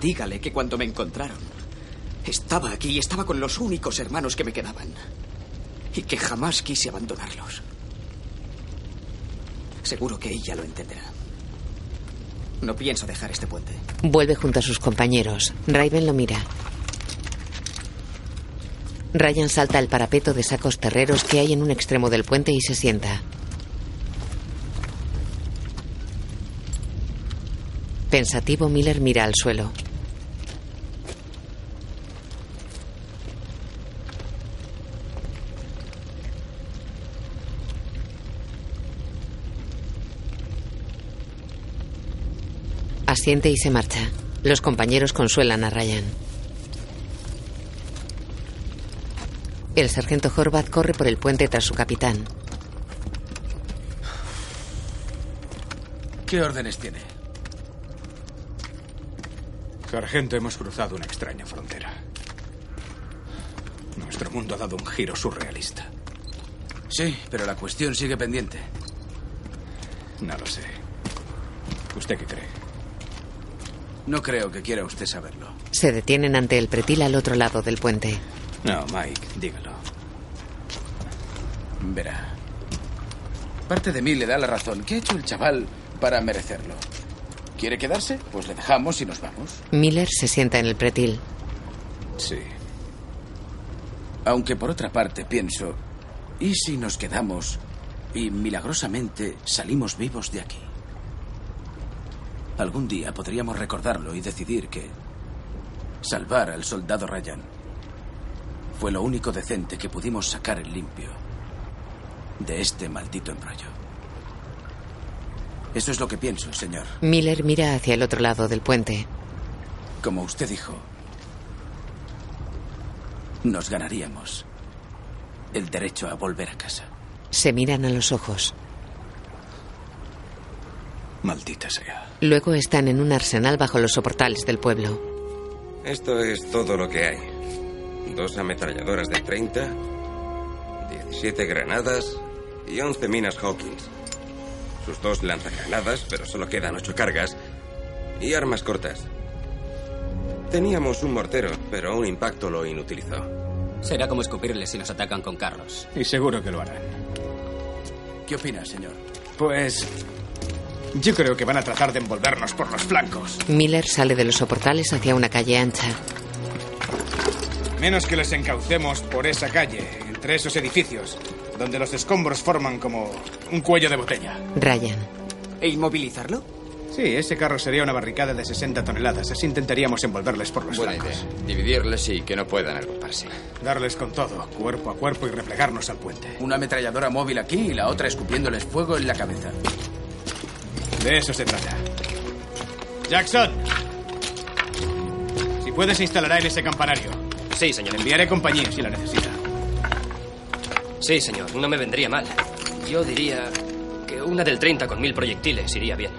Dígale que cuando me encontraron, estaba aquí y estaba con los únicos hermanos que me quedaban. Y que jamás quise abandonarlos. Seguro que ella lo entenderá. No pienso dejar este puente.
Vuelve junto a sus compañeros. Raven lo mira. Ryan salta al parapeto de sacos terreros que hay en un extremo del puente y se sienta. Pensativo, Miller mira al suelo. Asiente y se marcha. Los compañeros consuelan a Ryan. El sargento Horvath corre por el puente tras su capitán.
¿Qué órdenes tiene?
Sargento, hemos cruzado una extraña frontera. Nuestro mundo ha dado un giro surrealista.
Sí, pero la cuestión sigue pendiente.
No lo sé. ¿Usted qué cree?
No creo que quiera usted saberlo.
Se detienen ante el pretil al otro lado del puente.
No, Mike, dígalo.
Verá. Parte de mí le da la razón. ¿Qué ha hecho el chaval para merecerlo? ¿Quiere quedarse? Pues le dejamos y nos vamos.
Miller se sienta en el pretil.
Sí. Aunque por otra parte pienso, ¿y si nos quedamos y milagrosamente salimos vivos de aquí? Algún día podríamos recordarlo y decidir que salvar al soldado Ryan fue lo único decente que pudimos sacar en limpio de este maldito embrollo. Eso es lo que pienso, señor.
Miller mira hacia el otro lado del puente.
Como usted dijo, nos ganaríamos el derecho a volver a casa.
Se miran a los ojos.
Maldita sea.
Luego están en un arsenal bajo los soportales del pueblo.
Esto es todo lo que hay. Dos ametralladoras de 30, 17 granadas y 11 minas Hawkins. Sus dos lanzagranadas, pero solo quedan ocho cargas. Y armas cortas. Teníamos un mortero, pero un impacto lo inutilizó.
Será como escupirles si nos atacan con carros.
Y seguro que lo harán.
¿Qué opina, señor?
Pues... Yo creo que van a tratar de envolvernos por los flancos.
Miller sale de los soportales hacia una calle ancha.
Menos que les encaucemos por esa calle, entre esos edificios, donde los escombros forman como un cuello de botella.
Ryan.
¿E inmovilizarlo?
Sí, ese carro sería una barricada de 60 toneladas. Así intentaríamos envolverles por los
Buena
flancos.
idea. Dividirles y que no puedan agruparse.
Darles con todo, cuerpo a cuerpo y replegarnos al puente.
Una ametralladora móvil aquí y la otra escupiéndoles fuego en la cabeza.
De eso se trata. Jackson. Si puedes, se instalará en ese campanario.
Sí, señor.
Enviaré compañía si la necesita.
Sí, señor. No me vendría mal. Yo diría que una del 30 con mil proyectiles iría bien.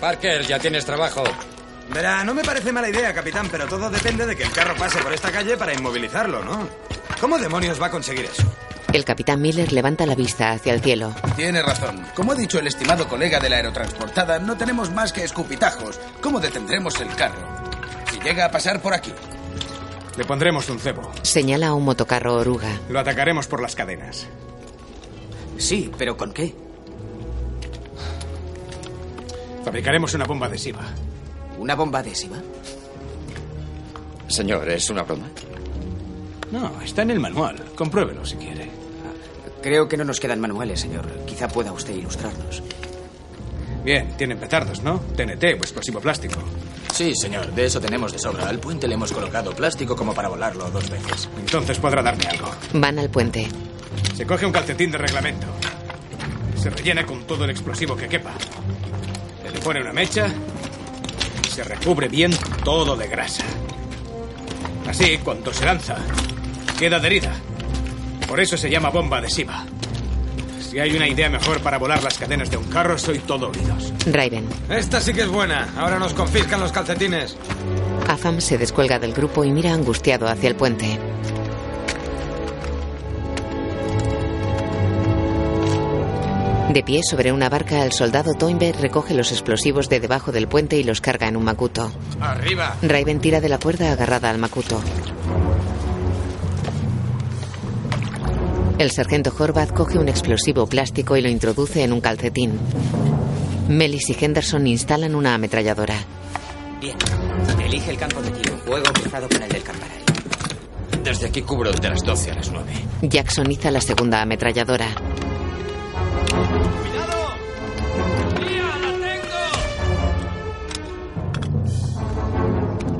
Parker, ya tienes trabajo.
Verá, no me parece mala idea, capitán, pero todo depende de que el carro pase por esta calle para inmovilizarlo, ¿no? ¿Cómo demonios va a conseguir eso?
El capitán Miller levanta la vista hacia el cielo.
Tiene razón. Como ha dicho el estimado colega de la aerotransportada, no tenemos más que escupitajos. ¿Cómo detendremos el carro? Si llega a pasar por aquí.
Le pondremos un cebo.
Señala a un motocarro oruga.
Lo atacaremos por las cadenas.
Sí, pero ¿con qué?
Fabricaremos una bomba adhesiva.
¿Una bomba adhesiva?
Señor, ¿es una broma?
No, está en el manual. Compruébelo si quiere.
Creo que no nos quedan manuales, señor. Quizá pueda usted ilustrarnos.
Bien, tienen petardos, ¿no? TNT o explosivo plástico.
Sí, señor, de eso tenemos de sobra. Al puente le hemos colocado plástico como para volarlo dos veces.
Entonces podrá darme algo.
Van al puente.
Se coge un calcetín de reglamento. Se rellena con todo el explosivo que quepa. Se le pone una mecha y se recubre bien todo de grasa. Así, cuando se lanza, queda adherida. Por eso se llama bomba adhesiva. Si hay una idea mejor para volar las cadenas de un carro, soy todo oídos.
Raven.
Esta sí que es buena. Ahora nos confiscan los calcetines.
Afam se descuelga del grupo y mira angustiado hacia el puente. De pie sobre una barca, el soldado Toynbee recoge los explosivos de debajo del puente y los carga en un macuto.
¡Arriba!
Raven tira de la cuerda agarrada al macuto. El sargento Horvath coge un explosivo plástico y lo introduce en un calcetín. Melis y Henderson instalan una ametralladora.
Bien. Elige el campo de tiro. Fuego cruzado con el del campanario.
Desde aquí cubro de las 12 a las 9.
Jackson iza la segunda ametralladora.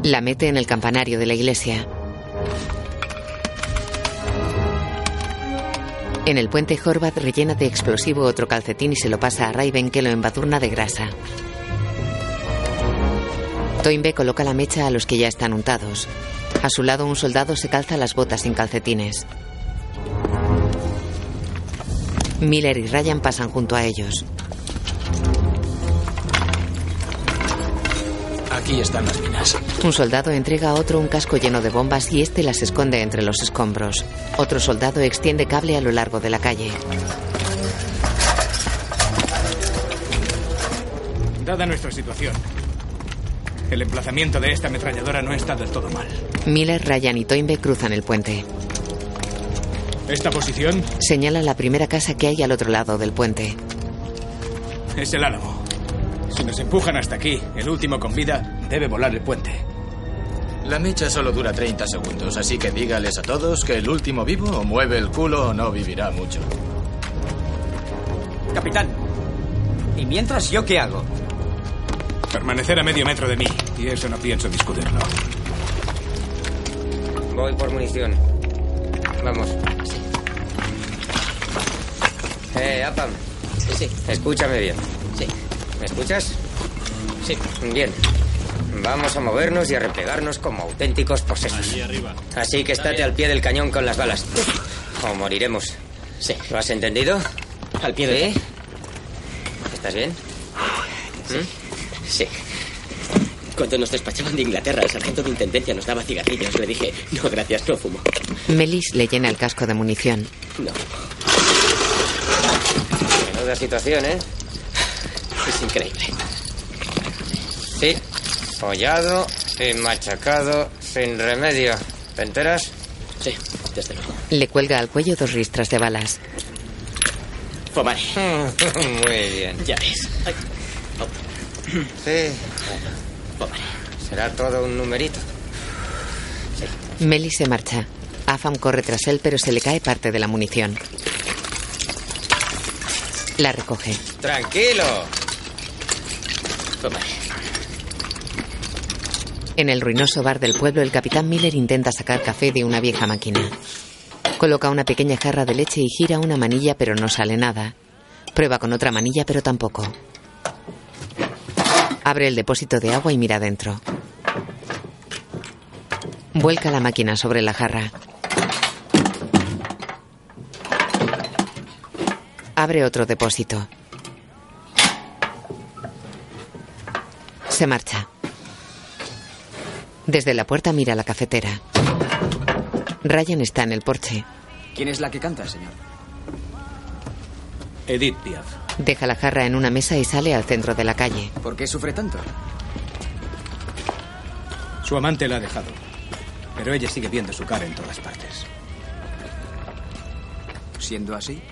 La mete en el campanario de la iglesia. En el puente Horvath rellena de explosivo otro calcetín y se lo pasa a Raven que lo embadurna de grasa. Toynbee coloca la mecha a los que ya están untados. A su lado un soldado se calza las botas sin calcetines. Miller y Ryan pasan junto a ellos.
Aquí están las minas.
Un soldado entrega a otro un casco lleno de bombas y este las esconde entre los escombros. Otro soldado extiende cable a lo largo de la calle.
Dada nuestra situación, el emplazamiento de esta ametralladora no está del todo mal.
Miller, Ryan y Toynbee cruzan el puente.
Esta posición
Señala la primera casa que hay al otro lado del puente.
es el álamo. Si nos empujan hasta aquí, el último con vida debe volar el puente.
La mecha solo dura 30 segundos, así que dígales a todos que el último vivo o mueve el culo o no vivirá mucho.
Capitán. ¿Y mientras yo qué hago?
Permanecer a medio metro de mí, y eso no pienso discutirlo.
Voy por munición. Vamos. Eh, Apam. Sí, sí. Escúchame bien. Sí. ¿Me escuchas? Sí. Bien. Vamos a movernos y a replegarnos como auténticos posesos.
Allí arriba.
Así que estate al pie del cañón con las balas. O moriremos. Sí. ¿Lo has entendido? Al pie del ¿Estás bien? ¿Mm? Sí. Cuando nos despachaban de Inglaterra, el sargento de intendencia nos daba cigarrillos. Le dije, no, gracias, no fumo.
Melis le llena el casco de munición.
No. Menuda situación, ¿eh? Es increíble. Sí. Follado y machacado sin remedio. ¿Te enteras? Sí, desde luego.
Le cuelga al cuello dos ristras de balas.
Fumare. <laughs>
Muy bien.
Ya ves. Ay.
Sí. Será todo un numerito.
Melis se marcha. Afam corre tras él, pero se le cae parte de la munición. La recoge.
Tranquilo.
En el ruinoso bar del pueblo, el capitán Miller intenta sacar café de una vieja máquina. Coloca una pequeña jarra de leche y gira una manilla, pero no sale nada. Prueba con otra manilla, pero tampoco. Abre el depósito de agua y mira dentro. Vuelca la máquina sobre la jarra. Abre otro depósito. Se marcha. Desde la puerta mira la cafetera. Ryan está en el porche.
¿Quién es la que canta, señor?
Edith Piaf.
Deja la jarra en una mesa y sale al centro de la calle.
¿Por qué sufre tanto?
Su amante la ha dejado. Pero ella sigue viendo su cara en todas partes.
Siendo así,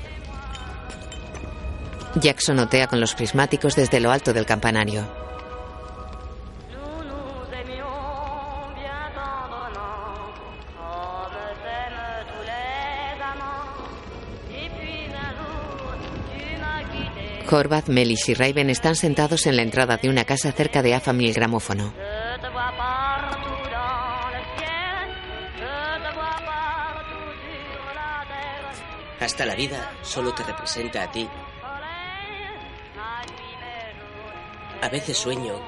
Jackson notea con los prismáticos desde lo alto del campanario. Horvath, Melis y Raven están sentados en la entrada de una casa cerca de AFAM y el gramófono.
Hasta la vida solo te representa a ti. A veces sueño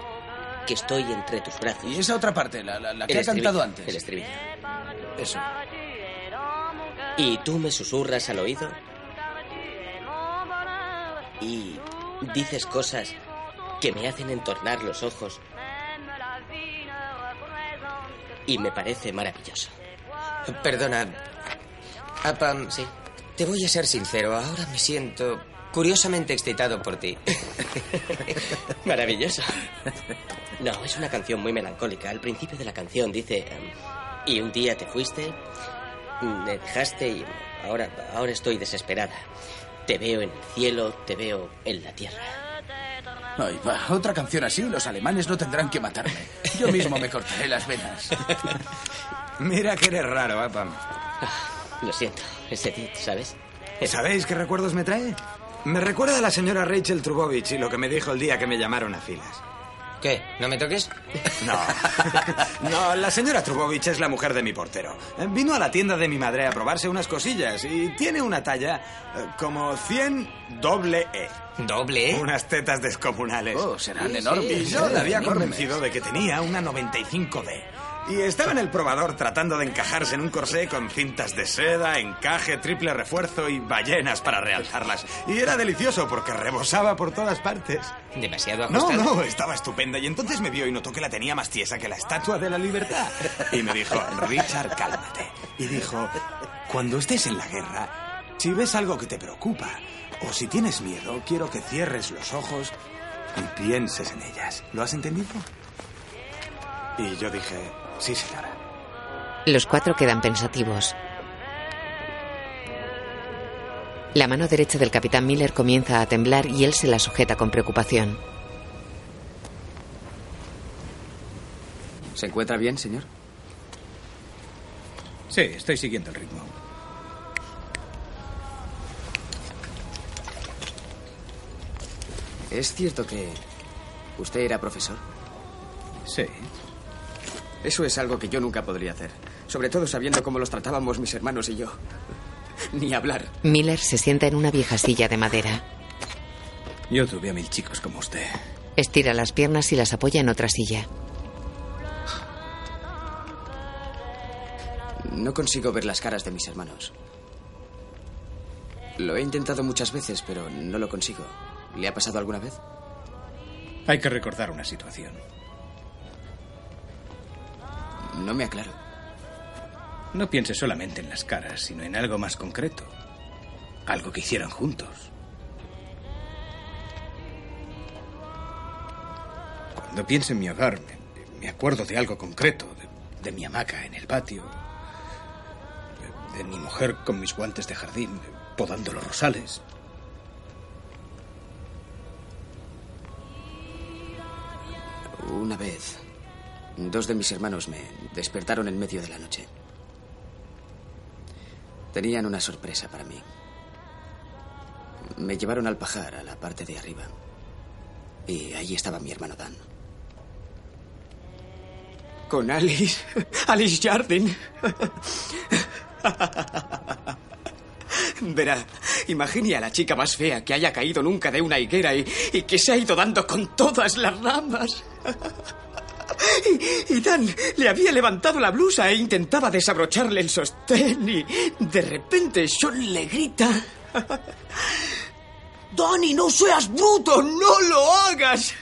que estoy entre tus brazos.
¿Y esa otra parte, la, la- la que
El
ha cantado antes?
El estribillo.
Eso.
Y tú me susurras al oído. Y dices cosas que me hacen entornar los ojos. Y me parece maravilloso.
Perdona. Apam,
sí.
Te voy a ser sincero, ahora me siento curiosamente excitado por ti. <laughs>
Maravilloso. No, es una canción muy melancólica. Al principio de la canción dice... y un día te fuiste, me dejaste y ahora, ahora estoy desesperada. Te veo en el cielo, te veo en la tierra.
Ay, va, otra canción así, los alemanes no tendrán que matarme. Yo mismo me cortaré las venas. <laughs>
Mira que eres raro, Apam.
Lo siento, es Edith, ¿sabes?
¿Sabéis qué recuerdos me trae? Me recuerda a la señora Rachel Trubovich y lo que me dijo el día que me llamaron a filas.
¿Qué? ¿No me toques?
No. No, la señora Trubovich es la mujer de mi portero. Vino a la tienda de mi madre a probarse unas cosillas y tiene una talla eh, como 100 doble E.
¿Doble E?
Unas tetas descomunales.
Oh, serán
Sí,
enormes.
sí, Y yo la había convencido de que tenía una 95D. Y estaba en el probador tratando de encajarse en un corsé con cintas de seda, encaje, triple refuerzo y ballenas para realzarlas. Y era delicioso porque rebosaba por todas partes.
Demasiado
No,
ajustada.
no, estaba estupenda. Y entonces me vio y notó que la tenía más tiesa que la estatua de la libertad. Y me dijo, Richard, cálmate. Y dijo, cuando estés en la guerra, si ves algo que te preocupa o si tienes miedo, quiero que cierres los ojos y pienses en ellas. ¿Lo has entendido? Y yo dije, sí, señora.
Los cuatro quedan pensativos. La mano derecha del capitán Miller comienza a temblar y él se la sujeta con preocupación.
¿se encuentra bien, señor?
Sí, estoy siguiendo el ritmo.
¿Es cierto que usted era profesor?
Sí.
Eso es algo que yo nunca podría hacer. Sobre todo sabiendo cómo los tratábamos mis hermanos y yo. Ni hablar.
Miller se sienta en una vieja silla de madera.
Yo tuve a mil chicos como usted.
Estira las piernas y las apoya en otra silla.
No consigo ver las caras de mis hermanos. Lo he intentado muchas veces, pero no lo consigo. ¿Le ha pasado alguna vez?
Hay que recordar una situación.
No me aclaro.
No piense solamente en las caras, sino en algo más concreto. Algo que hicieran juntos. Cuando pienso en mi hogar, me, me acuerdo de algo concreto, de, de mi hamaca en el patio, de, de mi mujer con mis guantes de jardín, podando los rosales.
Una vez, dos de mis hermanos me despertaron en medio de la noche. Tenían una sorpresa para mí. Me llevaron al pajar, a la parte de arriba. Y allí estaba mi hermano Dan. Con Alice. <laughs> Alice Jardin. <laughs> Verá, imagine a la chica más fea que haya caído nunca de una higuera y, y que se ha ido dando con todas las ramas. <laughs> Y, Dan le había levantado la blusa e intentaba desabrocharle el sostén y de repente Sean le grita... Donny, no seas bruto, no lo hagas.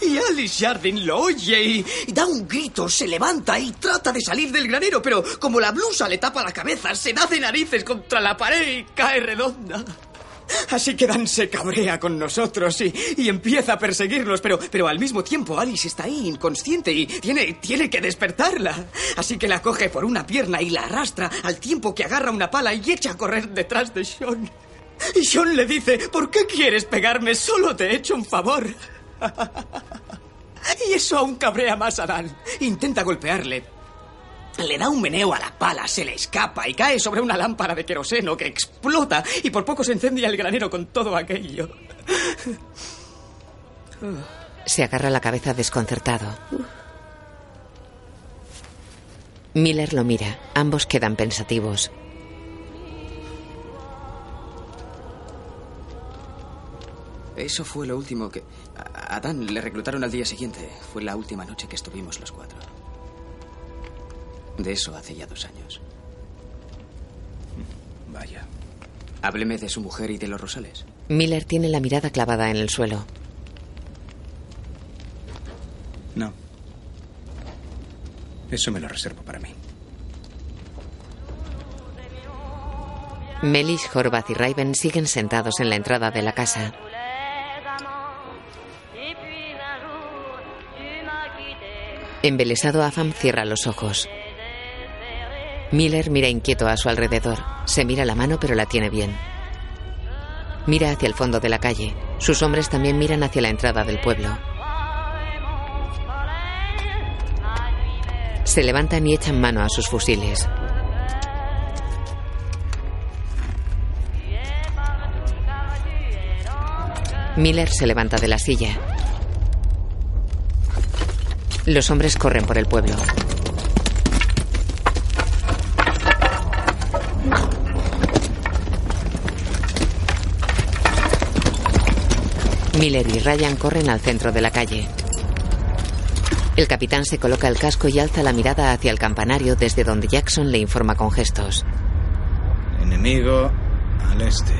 Y Alice Jardin lo oye y da un grito, se levanta y trata de salir del granero, pero como la blusa le tapa la cabeza, se da de narices contra la pared y cae redonda. Así que Dan se cabrea con nosotros y, y empieza a perseguirnos, pero, pero al mismo tiempo Alice está ahí inconsciente y tiene, tiene que despertarla. Así que la coge por una pierna y la arrastra al tiempo que agarra una pala y echa a correr detrás de Sean. Y Sean le dice, ¿por qué quieres pegarme? Solo te he hecho un favor. <laughs> Y eso aún cabrea más a Dan. Intenta golpearle. Le da un meneo a la pala, se le escapa y cae sobre una lámpara de queroseno que explota y por poco se incendia el granero con todo aquello.
Se agarra la cabeza desconcertado. Miller lo mira. Ambos quedan pensativos.
Eso fue lo último que... A a Dan le reclutaron al día siguiente. Fue la última noche que estuvimos los cuatro. De eso hace ya dos años.
Vaya.
Hábleme de su mujer y de los rosales.
Miller tiene la mirada clavada en el suelo.
No. Eso me lo reservo para mí.
Melis, Horvath y Raven siguen sentados en la entrada de la casa. Embelesado, Afam cierra los ojos. Miller mira inquieto a su alrededor. Se mira la mano, pero la tiene bien. Mira hacia el fondo de la calle. Sus hombres también miran hacia la entrada del pueblo. Se levantan y echan mano a sus fusiles. Miller se levanta de la silla. Los hombres corren por el pueblo. Miller y Ryan corren al centro de la calle. El capitán se coloca el casco y alza la mirada hacia el campanario desde donde Jackson le informa con gestos.
Enemigo al este.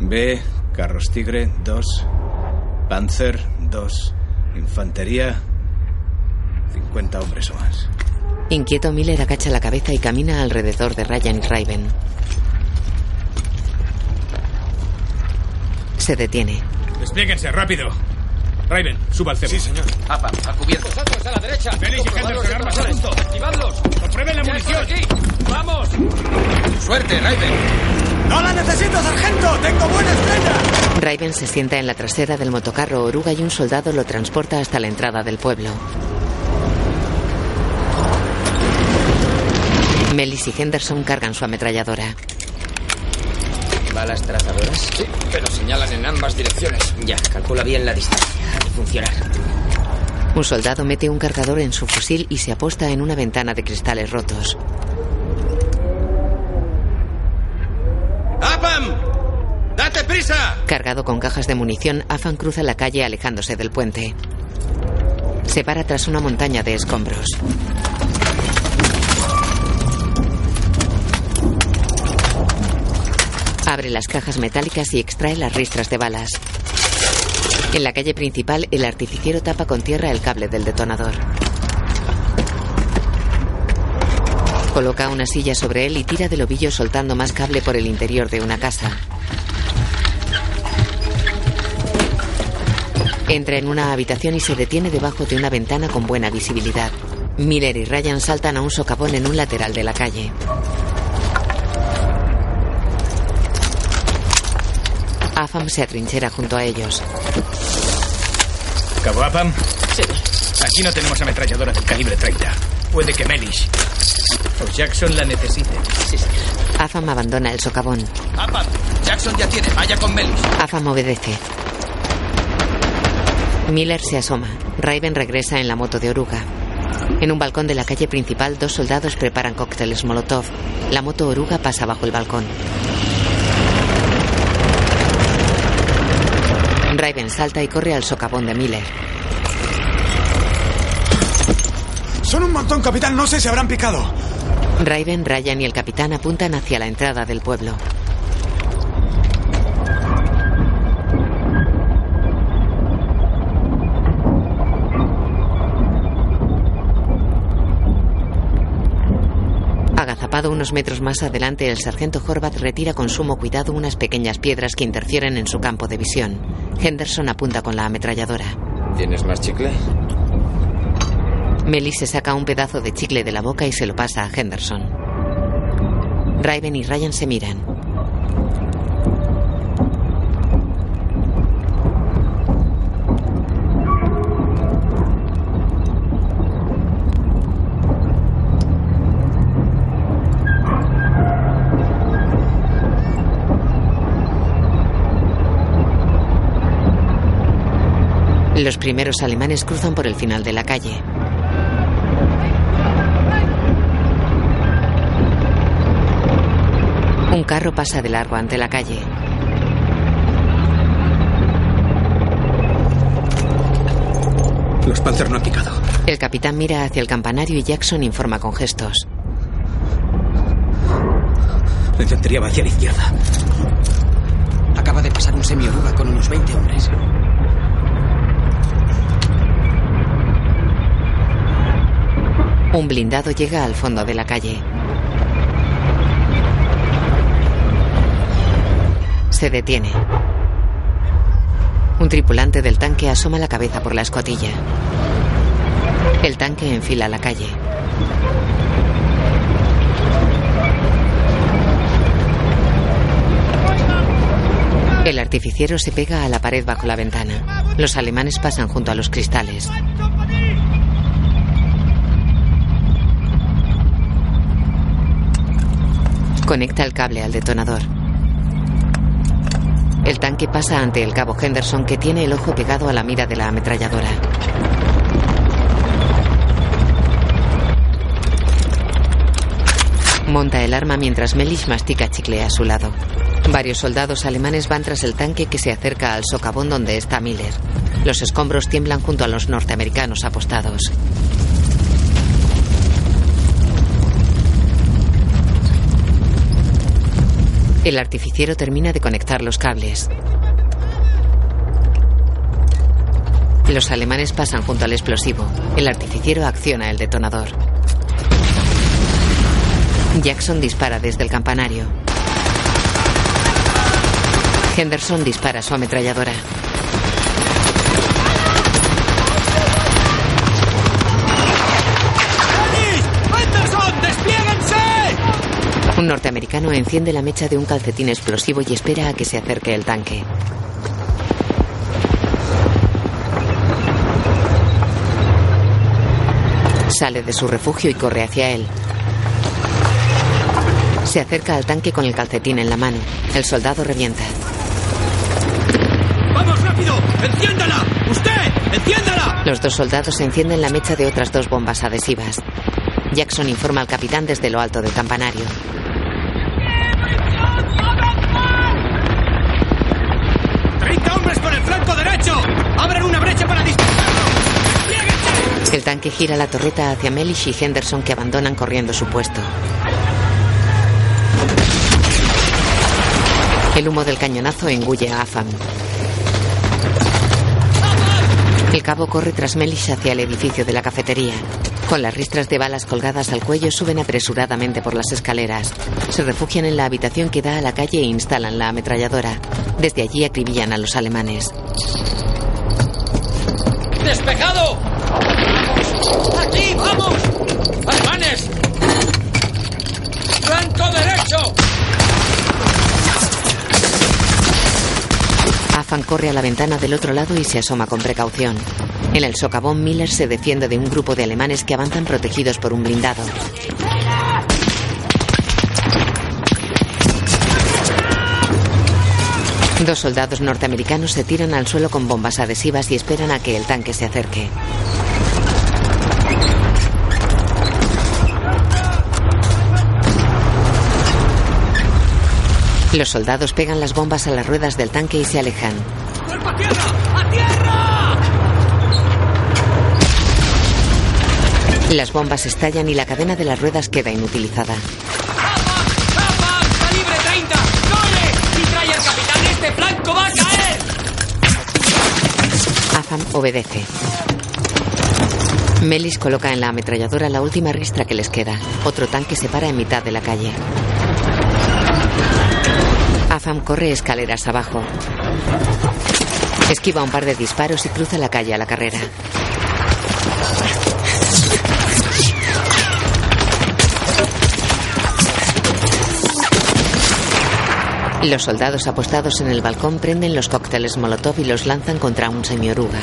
B, carros Tigre 2, Panzer 2, Infantería 50 hombres o más.
Inquieto, Miller agacha la cabeza y camina alrededor de Ryan y Raven. Se detiene.
Desplieguense, rápido. Raven, suba al cebo. Sí, señor.
Apa, a cubierto.
¡Vosotros a la derecha!
Félix y Henderson, armas a punto.
¡Activadlos!
¡Comprueben la
¡Ya
munición!
aquí! ¡Vamos!
Suerte, Raven.
¡No la necesito, sargento! ¡Tengo buena estrella!
Raven se sienta en la trasera del motocarro oruga y un soldado lo transporta hasta la entrada del pueblo. Melis y Henderson cargan su ametralladora.
¿Balas trazadoras?
Sí, pero señalan en ambas direcciones.
Ya, calcula bien la distancia. Ha de funcionar.
Un soldado mete un cargador en su fusil y se aposta en una ventana de cristales rotos.
¡Apam! ¡Date prisa!
Cargado con cajas de munición, Afan cruza la calle alejándose del puente. Se para tras una montaña de escombros. Abre las cajas metálicas y extrae las ristras de balas. En la calle principal, el artificiero tapa con tierra el cable del detonador. Coloca una silla sobre él y tira del ovillo soltando más cable por el interior de una casa. Entra en una habitación y se detiene debajo de una ventana con buena visibilidad. Miller y Ryan saltan a un socavón en un lateral de la calle. Afam se atrinchera junto a ellos.
¿Cabo Apam? Sí. Aquí no tenemos ametralladora del calibre 30. Puede que Mellish o Jackson la necesite.
Sí, señor.
Afam abandona el socavón.
Apam, Jackson ya tiene. Vaya con Melis.
Afam obedece. Miller se asoma. Raven regresa en la moto de oruga. En un balcón de la calle principal, dos soldados preparan cócteles Molotov. La moto oruga pasa bajo el balcón. Raven salta y corre al socavón de Miller.
Son un montón, capitán. No sé si habrán picado.
Raven, Ryan y el capitán apuntan hacia la entrada del pueblo. Unos metros más adelante, el sargento Horvath retira con sumo cuidado unas pequeñas piedras que interfieren en su campo de visión. Henderson apunta con la ametralladora.
¿Tienes más chicle?
Melly se saca un pedazo de chicle de la boca y se lo pasa a Henderson. Raven y Ryan se miran. Los primeros alemanes cruzan por el final de la calle. Un carro pasa de largo ante la calle.
Los Panzer no han picado.
El capitán mira hacia el campanario y Jackson informa con gestos.
La infantería va hacia la izquierda.
Acaba de pasar un semioruga con unos 20 hombres.
Un blindado llega al fondo de la calle. Se detiene. Un tripulante del tanque asoma la cabeza por la escotilla. El tanque enfila la calle. El artificiero se pega a la pared bajo la ventana. Los alemanes pasan junto a los cristales. Conecta el cable al detonador. El tanque pasa ante el cabo Henderson que tiene el ojo pegado a la mira de la ametralladora. Monta el arma mientras Mellish mastica chicle a su lado. Varios soldados alemanes van tras el tanque que se acerca al socavón donde está Miller. Los escombros tiemblan junto a los norteamericanos apostados. El artificiero termina de conectar los cables. Los alemanes pasan junto al explosivo. El artificiero acciona el detonador. Jackson dispara desde el campanario. Henderson dispara su ametralladora. Un norteamericano enciende la mecha de un calcetín explosivo y espera a que se acerque el tanque. Sale de su refugio y corre hacia él. Se acerca al tanque con el calcetín en la mano. El soldado revienta.
¡Vamos rápido! ¡Enciéndala! ¡Usted! ¡Enciéndala!
Los dos soldados encienden la mecha de otras dos bombas adhesivas. Jackson informa al capitán desde lo alto del campanario.
El
tanque gira la torreta hacia Mellish y Henderson que abandonan corriendo su puesto. El humo del cañonazo engulle a Afam. El cabo corre tras Mellish hacia el edificio de la cafetería. Con las ristras de balas colgadas al cuello suben apresuradamente por las escaleras. Se refugian en la habitación que da a la calle e instalan la ametralladora. Desde allí acribillan a los alemanes.
¡Despejado! ¡Aquí, vamos! ¡Alemanes! ¡Flanco derecho!
Afan corre a la ventana del otro lado y se asoma con precaución. En el socavón, Miller se defiende de un grupo de alemanes que avanzan protegidos por un blindado. Dos soldados norteamericanos se tiran al suelo con bombas adhesivas y esperan a que el tanque se acerque. Los soldados pegan las bombas a las ruedas del tanque y se alejan.
¡Cuerpo a tierra! ¡A tierra!
Las bombas estallan y la cadena de las ruedas queda inutilizada.
¡Zapa! ¡Calibre 30! ¡Corre! ¡Si trae el capitán este flanco va a caer!
Afam obedece. Melis coloca en la ametralladora la última ristra que les queda. Otro tanque se para en mitad de la calle. Afam corre escaleras abajo. Esquiva un par de disparos y cruza la calle a la carrera. Los soldados apostados en el balcón prenden los cócteles Molotov y los lanzan contra un semioruga.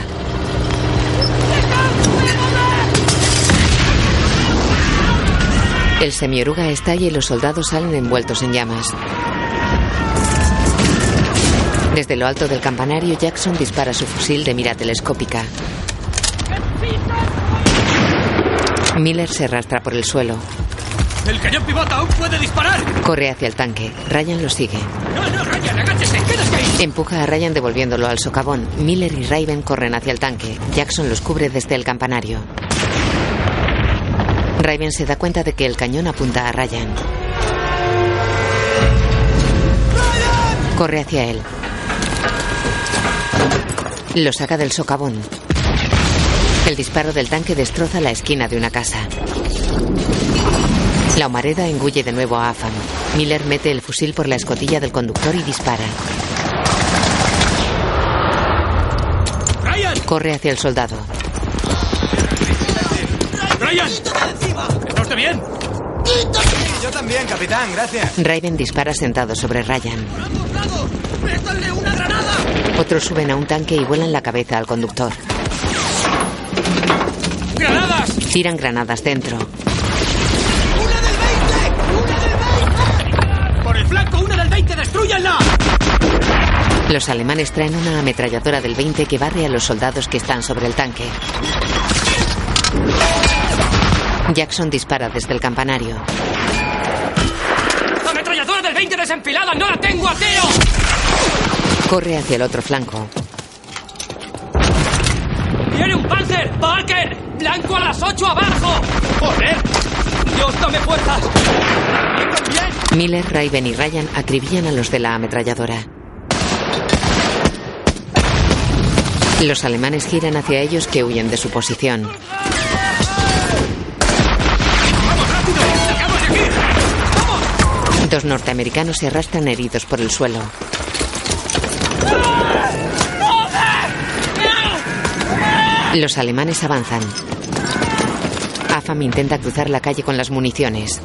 El semioruga estalla y los soldados salen envueltos en llamas. Desde lo alto del campanario, Jackson dispara su fusil de mira telescópica. Miller se arrastra por el suelo.
¡El cañón pivota aún puede disparar!
Corre hacia el tanque. Ryan lo sigue.
¡No, no, Ryan, agáchese! ¡Quédate ahí!
Empuja a Ryan devolviéndolo al socavón. Miller y Raven corren hacia el tanque. Jackson los cubre desde el campanario. Raven se da cuenta de que el cañón apunta a Ryan. Corre hacia él. Lo saca del socavón. El disparo del tanque destroza la esquina de una casa. La humareda engulle de nuevo a Afam. Miller mete el fusil por la escotilla del conductor y dispara.
¡Ryan!
Corre hacia el soldado.
¡Ryan! ¿Está usted bien?
Yo también, capitán, gracias.
Raven dispara sentado sobre Ryan.
¡Métanle una granada!
Otros suben a un tanque y vuelan la cabeza al conductor.
¡Granadas!
Tiran granadas dentro.
¡Por el flanco, una del 20! ¡Destruyanla!
Los alemanes traen una ametralladora del 20 que barre a los soldados que están sobre el tanque. Jackson dispara desde el campanario.
¡Ametralladora del 20 desenfilada! ¡No la tengo a tiro!
Corre hacia el otro flanco.
¡Viene un Panzer! ¡Parker! ¡Blanco a las 8 abajo! ¡Joder! ¡Dios, dame fuerzas!
Miller, Raven y Ryan acribillan a los de la ametralladora. Los alemanes giran hacia ellos que huyen de su posición. Dos norteamericanos se arrastran heridos por el suelo. Los alemanes avanzan. Afam intenta cruzar la calle con las municiones.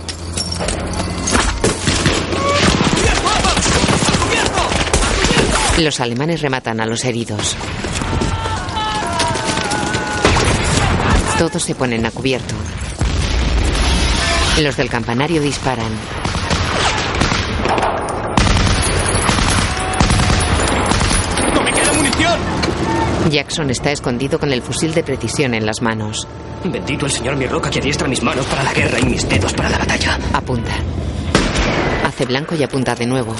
Los alemanes rematan a los heridos. Todos se ponen a cubierto. Los del campanario disparan.
¡No me queda munición!
Jackson está escondido con el fusil de precisión en las manos.
Bendito el señor mi roca que adiestra mis manos para la guerra y mis dedos para la batalla.
Apunta. Hace blanco y apunta de nuevo.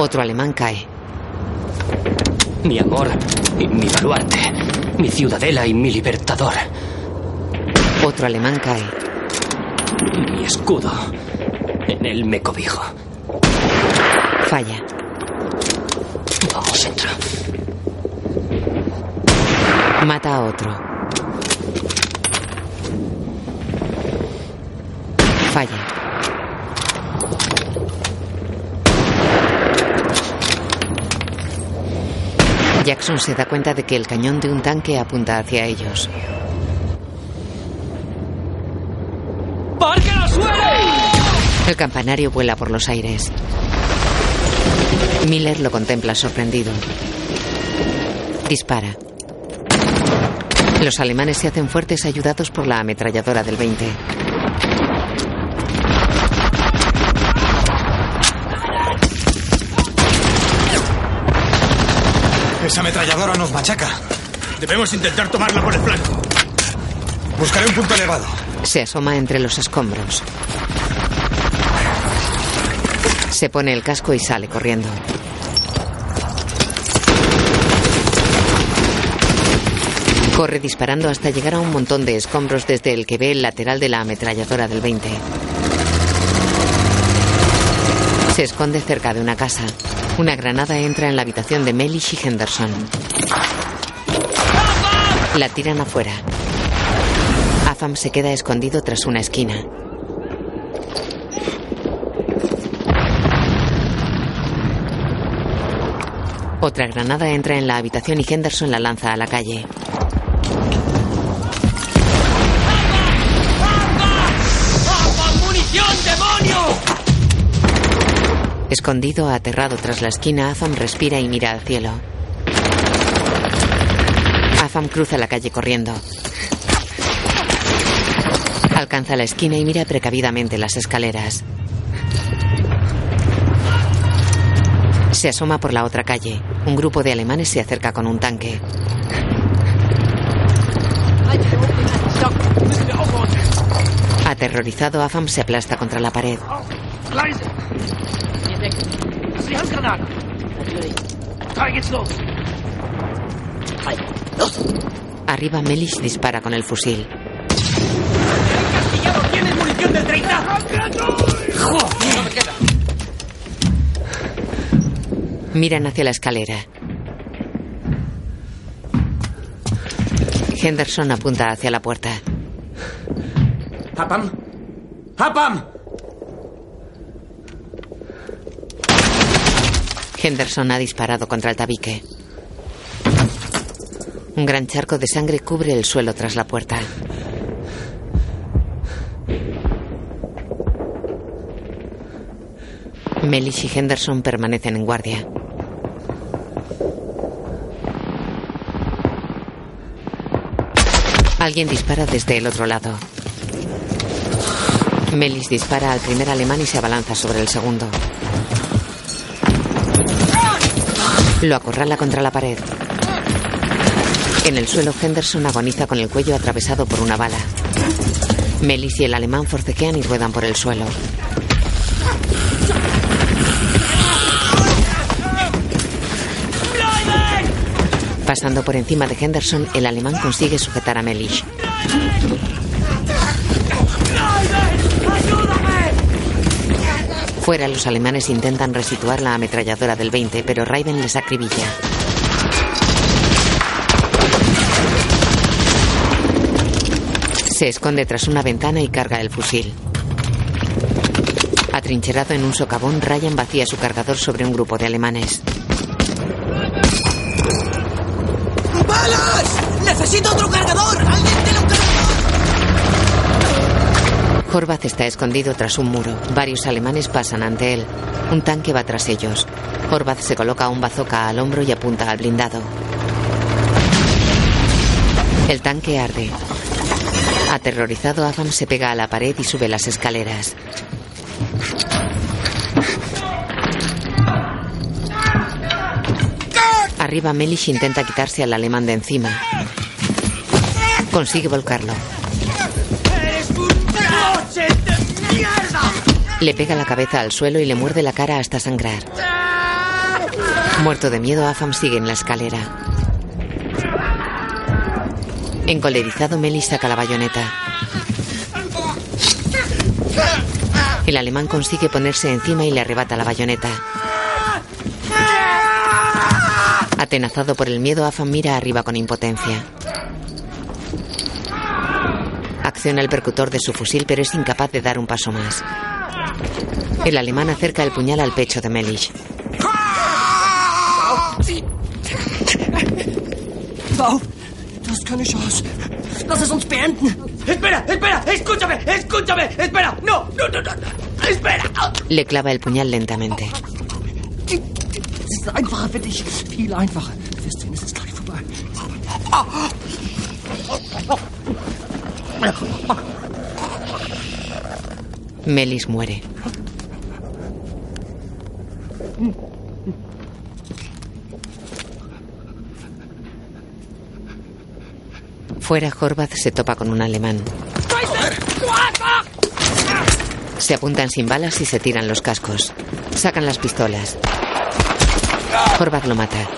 Otro alemán cae.
Mi amor y mi baluarte. Mi ciudadela y mi libertador.
Otro alemán cae.
Mi escudo. En él me cobijo.
Falla. Mata a otro. Falla. Jackson se da cuenta de que el cañón de un tanque apunta hacia ellos.
¡Parker al suelo!
El campanario vuela por los aires. Miller lo contempla sorprendido. Dispara. Los alemanes se hacen fuertes ayudados por la ametralladora del 20.
Esa ametralladora nos machaca.
Debemos intentar tomarla por el flanco.
Buscaré un punto elevado.
Se asoma entre los escombros. Se pone el casco y sale corriendo. Corre disparando hasta llegar a un montón de escombros desde el que ve el lateral de la ametralladora del 20. Se esconde cerca de una casa. Una granada entra en la habitación de Mellish y Henderson. La tiran afuera. Afam se queda escondido tras una esquina. Otra granada entra en la habitación y Henderson la lanza a la calle. Escondido, aterrado tras la esquina, Afam respira y mira al cielo. Afam cruza la calle corriendo. Alcanza la esquina y mira precavidamente las escaleras. Se asoma por la otra calle. Un grupo de alemanes se acerca con un tanque. Aterrorizado, Afam se aplasta contra la pared.
Weg. Das ist die Handgranate. Natürlich. Geht's los. Drei. Los!
Arriba, Melich dispara con el fusil.
¡Castillado, tienes munición del 30! ¡Joder! No me queda.
Miran hacia la escalera. Henderson apunta hacia la puerta.
¡Apam! ¡Apam!
Henderson ha disparado contra el tabique. Un gran charco de sangre cubre el suelo tras la puerta. Mellish y Henderson permanecen en guardia. Alguien dispara desde el otro lado. Melis dispara al primer alemán y se abalanza sobre el segundo. Lo acorrala contra la pared. En el suelo, Henderson agoniza con el cuello atravesado por una bala. Melis y el alemán forcejean y ruedan por el suelo. Pasando por encima de Henderson, el alemán consigue sujetar a Melich. Fuera, los alemanes intentan resituar la ametralladora del 20, pero Raiden les acribilla. Se esconde tras una ventana y carga el fusil. Atrincherado en un socavón, Ryan vacía su cargador sobre un grupo de alemanes.
¡Balas! ¡Necesito otro cargador!
Horvath está escondido tras un muro. Varios alemanes pasan ante él. Un tanque va tras ellos. Horvath se coloca un bazooka al hombro y apunta al blindado. El tanque arde. Aterrorizado, Afam se pega a la pared y sube las escaleras. Arriba, Melish intenta quitarse al alemán de encima. Consigue volcarlo. Le pega la cabeza al suelo y le muerde la cara hasta sangrar. Muerto de miedo, Afam sigue en la escalera. Encolerizado, Melis saca la bayoneta. El alemán consigue ponerse encima y le arrebata la bayoneta. Atenazado por el miedo, Afam mira arriba con impotencia. Acciona el percutor de su fusil, pero es incapaz de dar un paso más. El alemán acerca el puñal al pecho de
beenden.
¡Espera, espera! ¡Escúchame! ¡Escúchame! ¡Espera! ¡No! ¡No, no, no! no. ¡Espera!
Le clava el puñal lentamente.
Es ist
Fuera, Horvath se topa con un alemán. Se apuntan sin balas y se tiran los cascos. Sacan las pistolas. Horvath lo mata.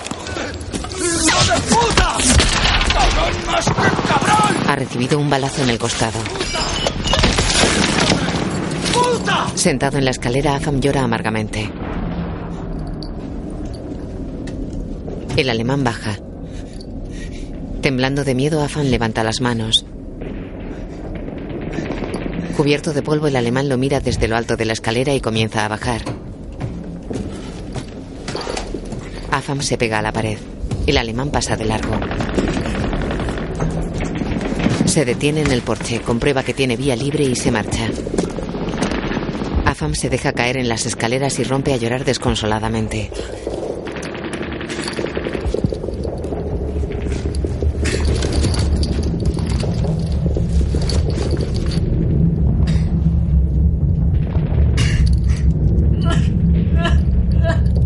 Ha recibido un balazo en el costado. Sentado en la escalera, Azam llora amargamente. El alemán baja. Temblando de miedo, Afan levanta las manos. Cubierto de polvo, el alemán lo mira desde lo alto de la escalera y comienza a bajar. Afam se pega a la pared. El alemán pasa de largo. Se detiene en el porche, comprueba que tiene vía libre y se marcha. Afam se deja caer en las escaleras y rompe a llorar desconsoladamente.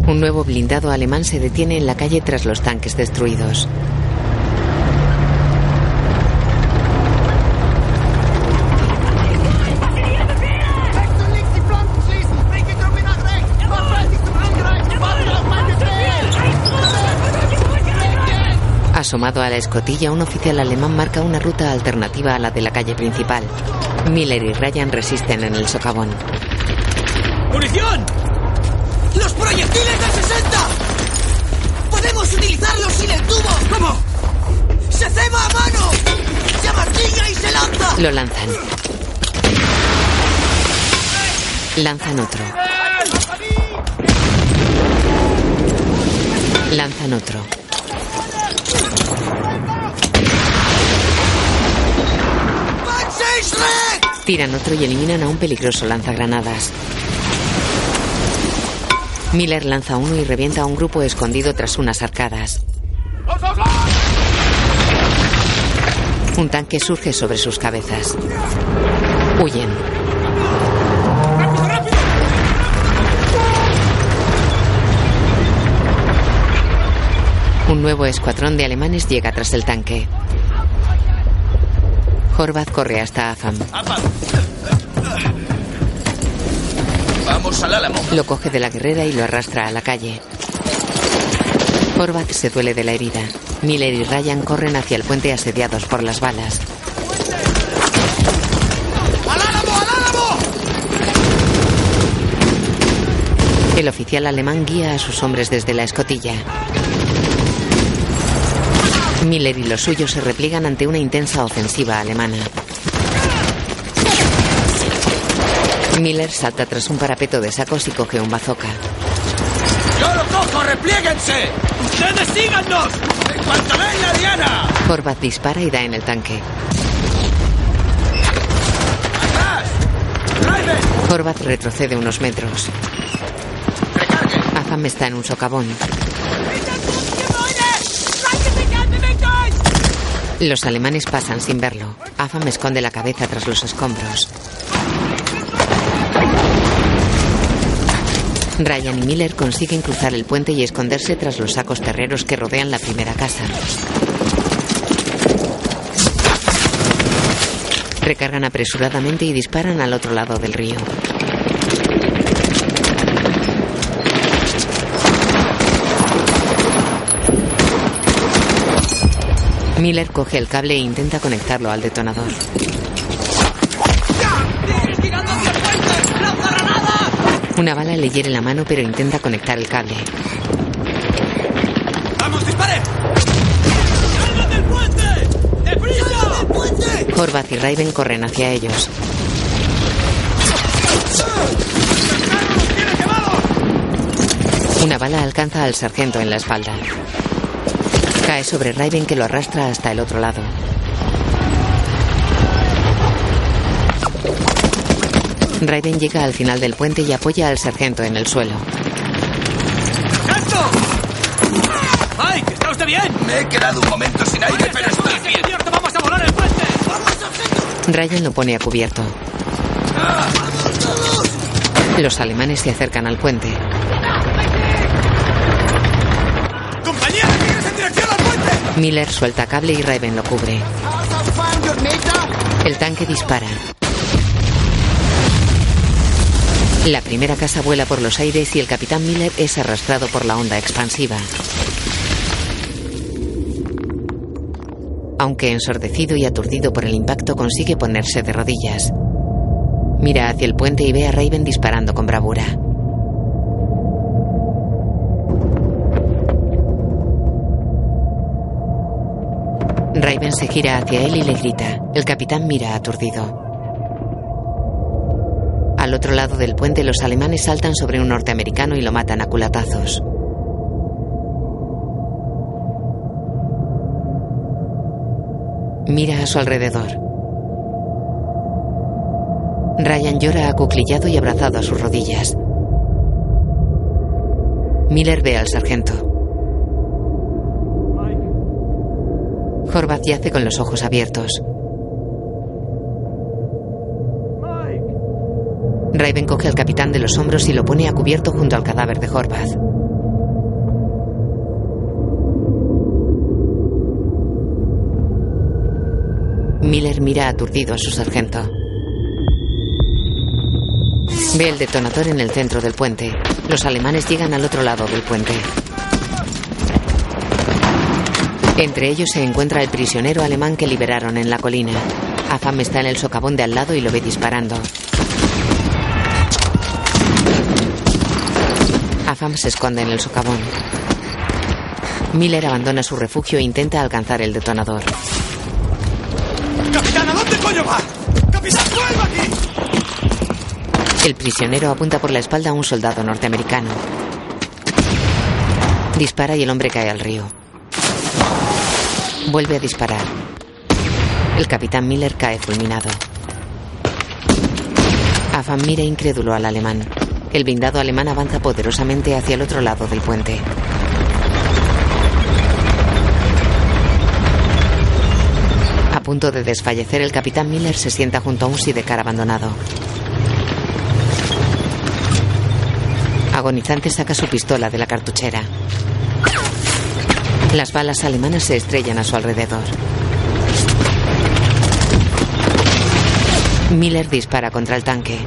Un nuevo blindado alemán se detiene en la calle tras los tanques destruidos. Asomado a la escotilla, un oficial alemán marca una ruta alternativa a la de la calle principal. Miller y Ryan resisten en el socavón.
¡Munición! ¡Los proyectiles del 60! ¡Podemos utilizarlos sin el tubo! ¿Cómo? ¡Se ceba a mano! ¡Se amartilla y se lanza!
Lo lanzan. Lanzan otro. Lanzan otro. Tiran otro y eliminan a un peligroso lanzagranadas. Miller lanza uno y revienta a un grupo escondido tras unas arcadas. Un tanque surge sobre sus cabezas. Huyen. Un nuevo escuadrón de alemanes llega tras el tanque. Horvath corre hasta Afam.
Vamos al álamo.
Lo coge de la guerrera y lo arrastra a la calle. Horvath se duele de la herida. Miller y Ryan corren hacia el puente asediados por las balas. El oficial alemán guía a sus hombres desde la escotilla. Miller y los suyos se repliegan ante una intensa ofensiva alemana. Miller salta tras un parapeto de sacos y coge un bazooka.
¡Yo lo cojo! ¡Replieguense! ¡Ustedes síganos! ¡En cuanto ven la diana!
Horvath dispara y da en el tanque. Horvath retrocede unos metros. Afam está en un socavón. Los alemanes pasan sin verlo. Afam esconde la cabeza tras los escombros. Ryan y Miller consiguen cruzar el puente y esconderse tras los sacos terreros que rodean la primera casa. Recargan apresuradamente y disparan al otro lado del río. Miller coge el cable e intenta conectarlo al detonador. Una bala le hiere la mano pero intenta conectar el cable.
¡Vamos, disparen! ¡Salgan del puente! ¡Deprisa! del puente!
Horvath y Raven corren hacia ellos. Una bala alcanza al sargento en la espalda. Cae sobre Raven que lo arrastra hasta el otro lado. Raven llega al final del puente y apoya al sargento en el suelo.
¡Sargento! ¡Mike! ¿Está usted bien?
Me he quedado un momento sin aire, pero estoy bien.
¡Cierto! ¡Vamos a volar el puente! ¡Vamos, sargento!
Ryan lo pone a cubierto. Los alemanes se acercan al puente.
¡Compañía! ¡Tienes en dirección al puente!
Miller suelta cable y Raven lo cubre. El tanque dispara. La primera casa vuela por los aires y el capitán Miller es arrastrado por la onda expansiva. Aunque ensordecido y aturdido por el impacto, consigue ponerse de rodillas. Mira hacia el puente y ve a Raven disparando con bravura. Raven se gira hacia él y le grita. El capitán mira aturdido. Al otro lado del puente los alemanes saltan sobre un norteamericano y lo matan a culatazos. Mira a su alrededor. Ryan llora acuclillado y abrazado a sus rodillas. Miller ve al sargento. Horvath yace con los ojos abiertos. Raven coge al capitán de los hombros y lo pone a cubierto junto al cadáver de Horvath. Miller mira aturdido a su sargento. Ve el detonador en el centro del puente. Los alemanes llegan al otro lado del puente. Entre ellos se encuentra el prisionero alemán que liberaron en la colina. Afam está en el socavón de al lado y lo ve disparando. Se esconde en el socavón. Miller abandona su refugio e intenta alcanzar el detonador.
¡Capitán, ¿a dónde coño va? ¡Capitán, vuelva aquí!
El prisionero apunta por la espalda a un soldado norteamericano. Dispara y el hombre cae al río. Vuelve a disparar. El capitán Miller cae fulminado. Afan mira incrédulo al alemán. El blindado alemán avanza poderosamente hacia el otro lado del puente. A punto de desfallecer, el capitán Miller se sienta junto a un sidecar abandonado. Agonizante saca su pistola de la cartuchera. Las balas alemanas se estrellan a su alrededor. Miller dispara contra el tanque.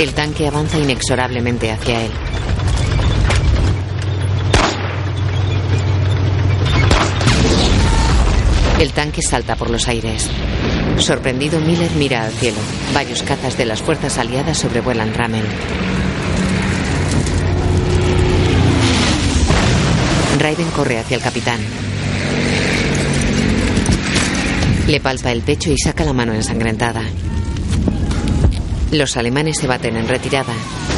El tanque avanza inexorablemente hacia él. El tanque salta por los aires. Sorprendido, Miller mira al cielo. Varios cazas de las fuerzas aliadas sobrevuelan Ramen. Raiden corre hacia el capitán. Le palpa el pecho y saca la mano ensangrentada. Los alemanes se baten en retirada.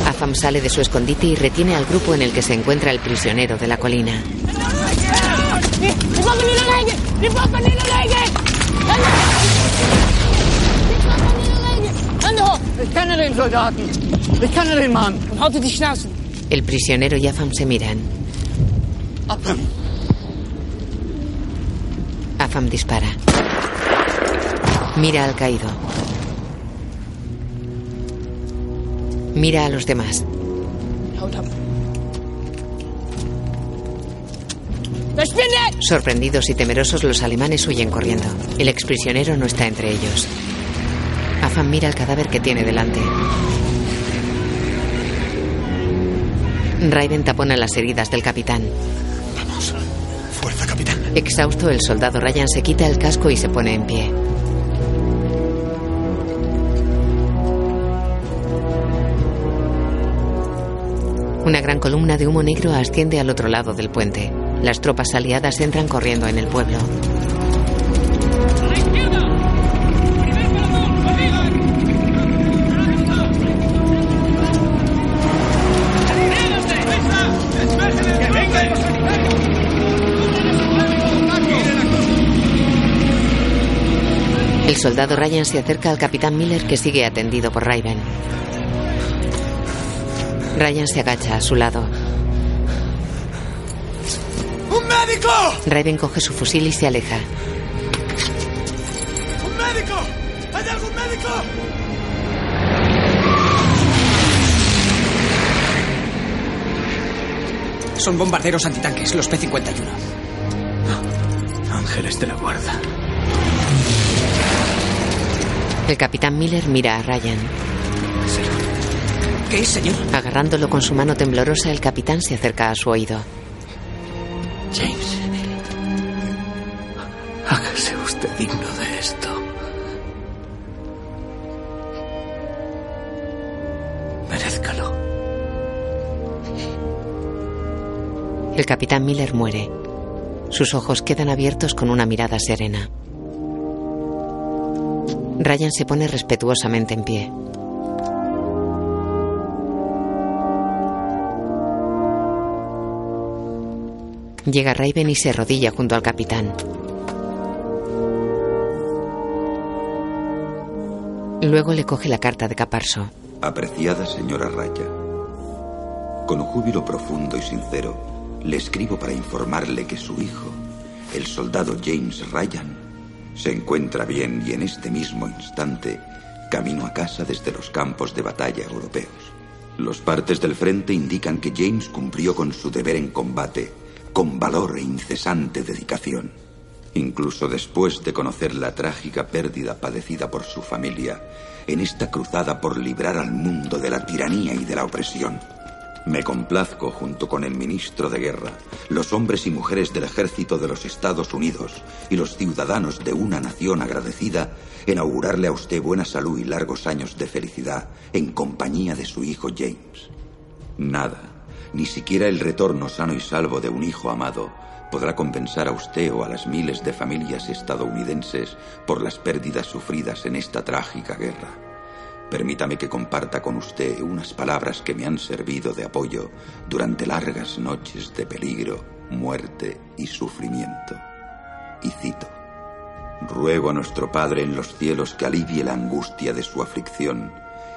Afam sale de su escondite y retiene al grupo en el que se encuentra el prisionero de la colina. El prisionero y Afam se miran. Afam dispara. Mira al caído. Mira a los demás. Sorprendidos y temerosos, los alemanes huyen corriendo. El exprisionero no está entre ellos. Afam mira el cadáver que tiene delante. Raiden tapona las heridas del capitán.
Vamos. Fuerza, capitán.
Exhausto, el soldado Ryan se quita el casco y se pone en pie. Una gran columna de humo negro asciende al otro lado del puente. Las tropas aliadas entran corriendo en el pueblo. El soldado Ryan se acerca al capitán Miller que sigue atendido por Raven. Ryan se agacha a su lado.
¡Un médico!
Raven coge su fusil y se aleja.
¡Un médico! ¿Hay algún médico?
Son bombarderos antitanques, los P-51.
Ángeles de la guarda.
El capitán Miller mira a Ryan.
¿Qué es, señor?
Agarrándolo con su mano temblorosa, el capitán se acerca a su oído.
James. Hágase usted digno de esto. Merezcalo.
El capitán Miller muere. Sus ojos quedan abiertos con una mirada serena. Ryan se pone respetuosamente en pie. Llega Raven y se arrodilla junto al capitán. Luego le coge la carta de Caparso.
Apreciada señora Raya, con júbilo profundo y sincero, le escribo para informarle que su hijo, el soldado James Ryan, se encuentra bien y en este mismo instante camino a casa desde los campos de batalla europeos. Los partes del frente indican que James cumplió con su deber en combate con valor e incesante dedicación. Incluso después de conocer la trágica pérdida padecida por su familia en esta cruzada por librar al mundo de la tiranía y de la opresión. Me complazco, junto con el ministro de Guerra, los hombres y mujeres del ejército de los Estados Unidos y los ciudadanos de una nación agradecida, en augurarle a usted buena salud y largos años de felicidad en compañía de su hijo James. Nada, ni siquiera el retorno sano y salvo de un hijo amado, podrá compensar a usted o a las miles de familias estadounidenses por las pérdidas sufridas en esta trágica guerra. Permítame que comparta con usted unas palabras que me han servido de apoyo durante largas noches de peligro, muerte y sufrimiento. Y cito, Ruego a nuestro Padre en los cielos que alivie la angustia de su aflicción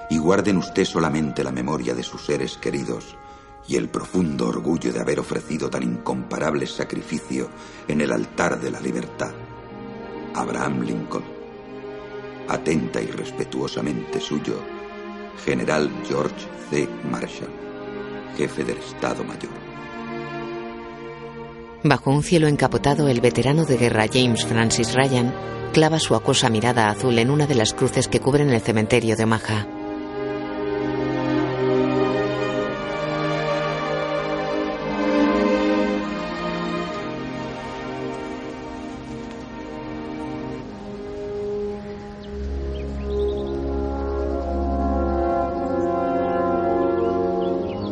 y guarde en usted solamente la memoria de sus seres queridos y el profundo orgullo de haber ofrecido tan incomparable sacrificio en el altar de la libertad. Abraham Lincoln. Atenta y respetuosamente suyo, General George C. Marshall, jefe del Estado Mayor.
Bajo un cielo encapotado, el veterano de guerra James Francis Ryan clava su acuosa mirada azul en una de las cruces que cubren el cementerio de Omaha.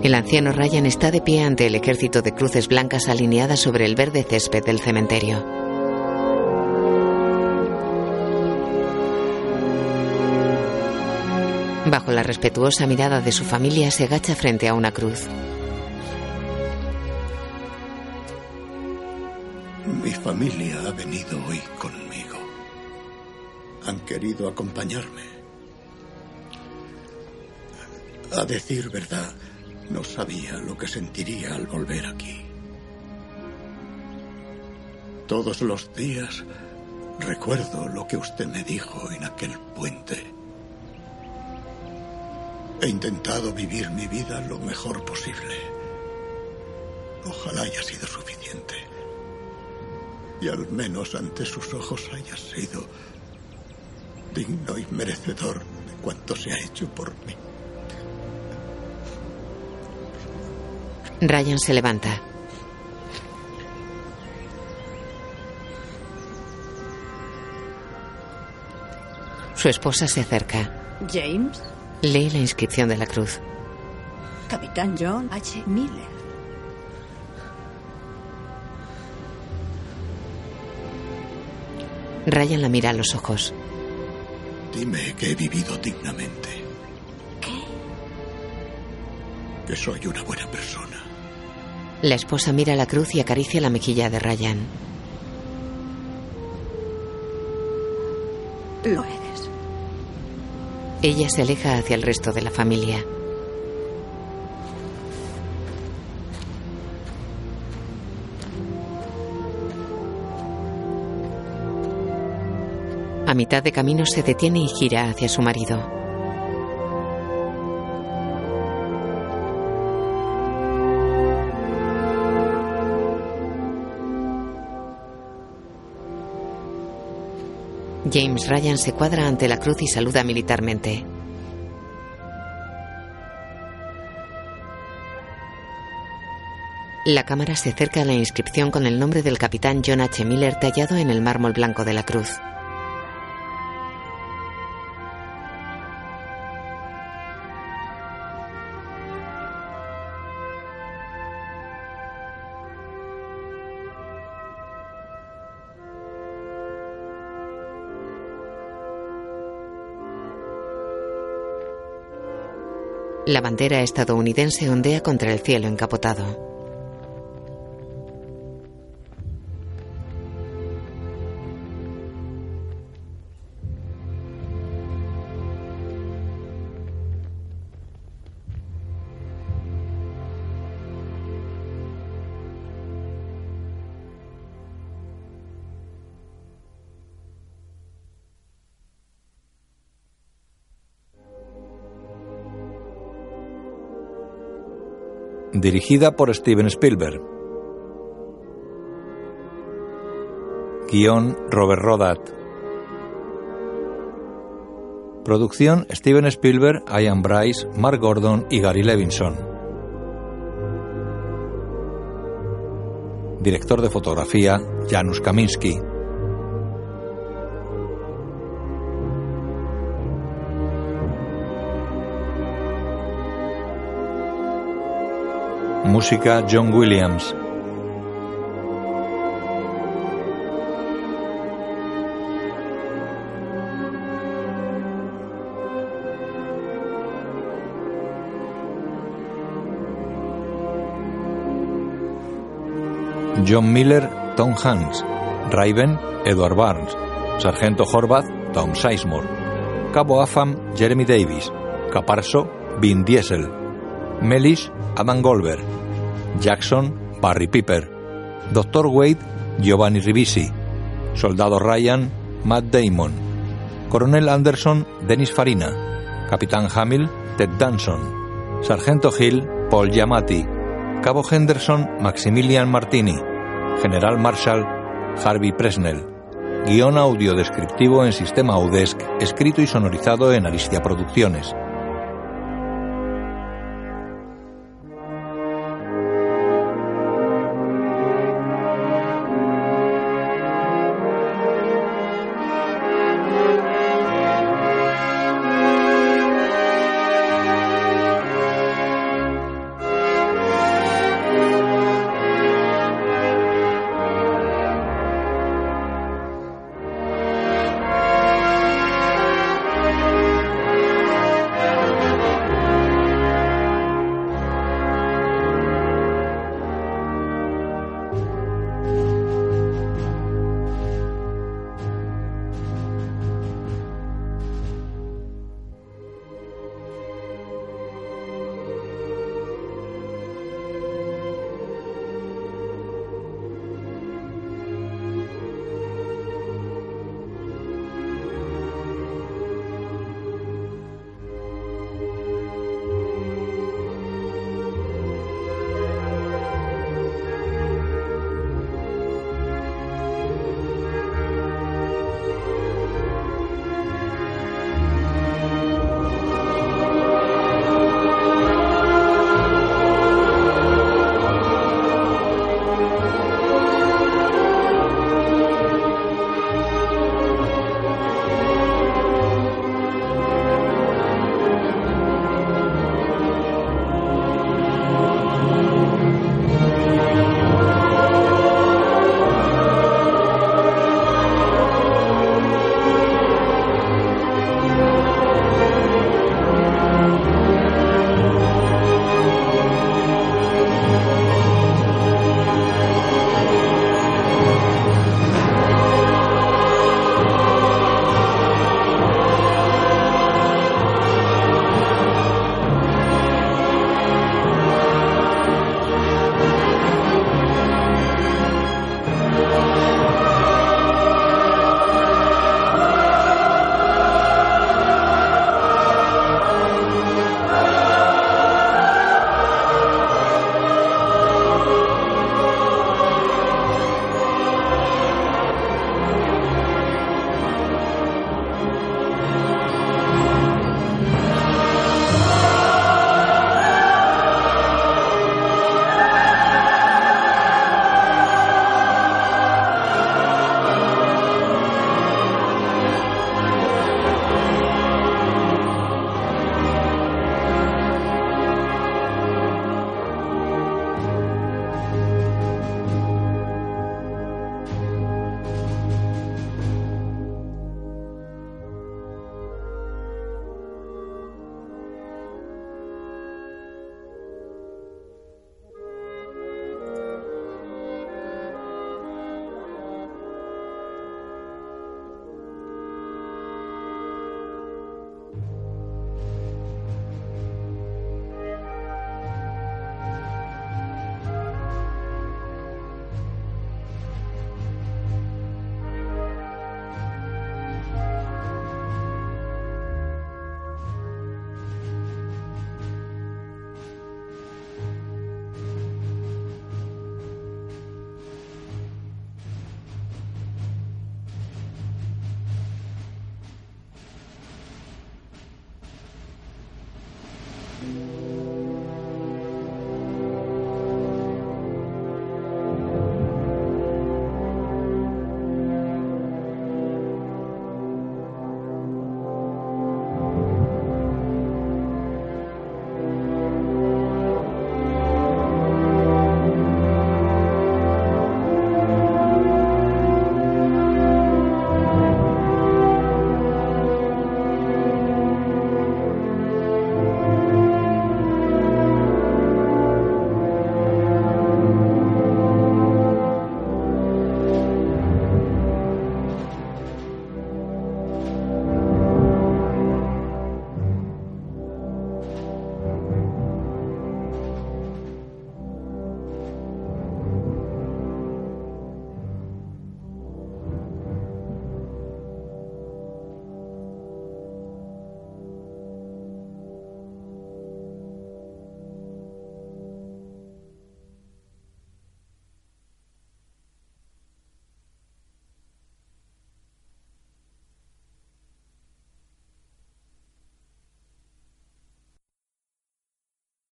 El anciano Ryan está de pie ante el ejército de cruces blancas alineadas sobre el verde césped del cementerio. Bajo la respetuosa mirada de su familia se agacha frente a una cruz.
Mi familia ha venido hoy conmigo. Han querido acompañarme. A decir verdad, no sabía lo que sentiría al volver aquí. Todos los días recuerdo lo que usted me dijo en aquel puente. He intentado vivir mi vida lo mejor posible. Ojalá haya sido suficiente. Y al menos ante sus ojos haya sido digno y merecedor de cuanto se ha hecho por mí.
Ryan se levanta. Su esposa se acerca.
James,
Lee la inscripción de la cruz.
Capitán John H. Miller.
Ryan la mira a los ojos.
Dime que he vivido dignamente.
¿Qué?
Que soy una buena persona.
La esposa mira la cruz y acaricia la mejilla de Ryan.
Lo eres.
Ella se aleja hacia el resto de la familia. A mitad de camino se detiene y gira hacia su marido. James Ryan se cuadra ante la cruz y saluda militarmente. La cámara se acerca a la inscripción con el nombre del capitán John H. Miller tallado en el mármol blanco de la cruz. La bandera estadounidense ondea contra el cielo encapotado.
Dirigida por Steven Spielberg. Guión Robert Rodat. Producción Steven Spielberg, Ian Bryce, Mark Gordon y Gary Levinson. Director de fotografía Janusz Kaminski. John Williams. John Miller, Tom Hanks. Raven, Edward Barnes. Sargento Horvath, Tom Sizemore. Cabo Afam, Jeremy Davis. Caparso, Vin Diesel. Mellish, Adam Goldberg. Jackson, Barry Piper. Dr. Wade, Giovanni Ribisi. Soldado Ryan, Matt Damon. Coronel Anderson, Dennis Farina. Capitán Hamill, Ted Danson. Sargento Hill, Paul Giamatti. Cabo Henderson, Maximilian Martini. General Marshall, Harvey Presnell. Guión audio descriptivo en sistema Audesc, escrito y sonorizado en Aristia Producciones.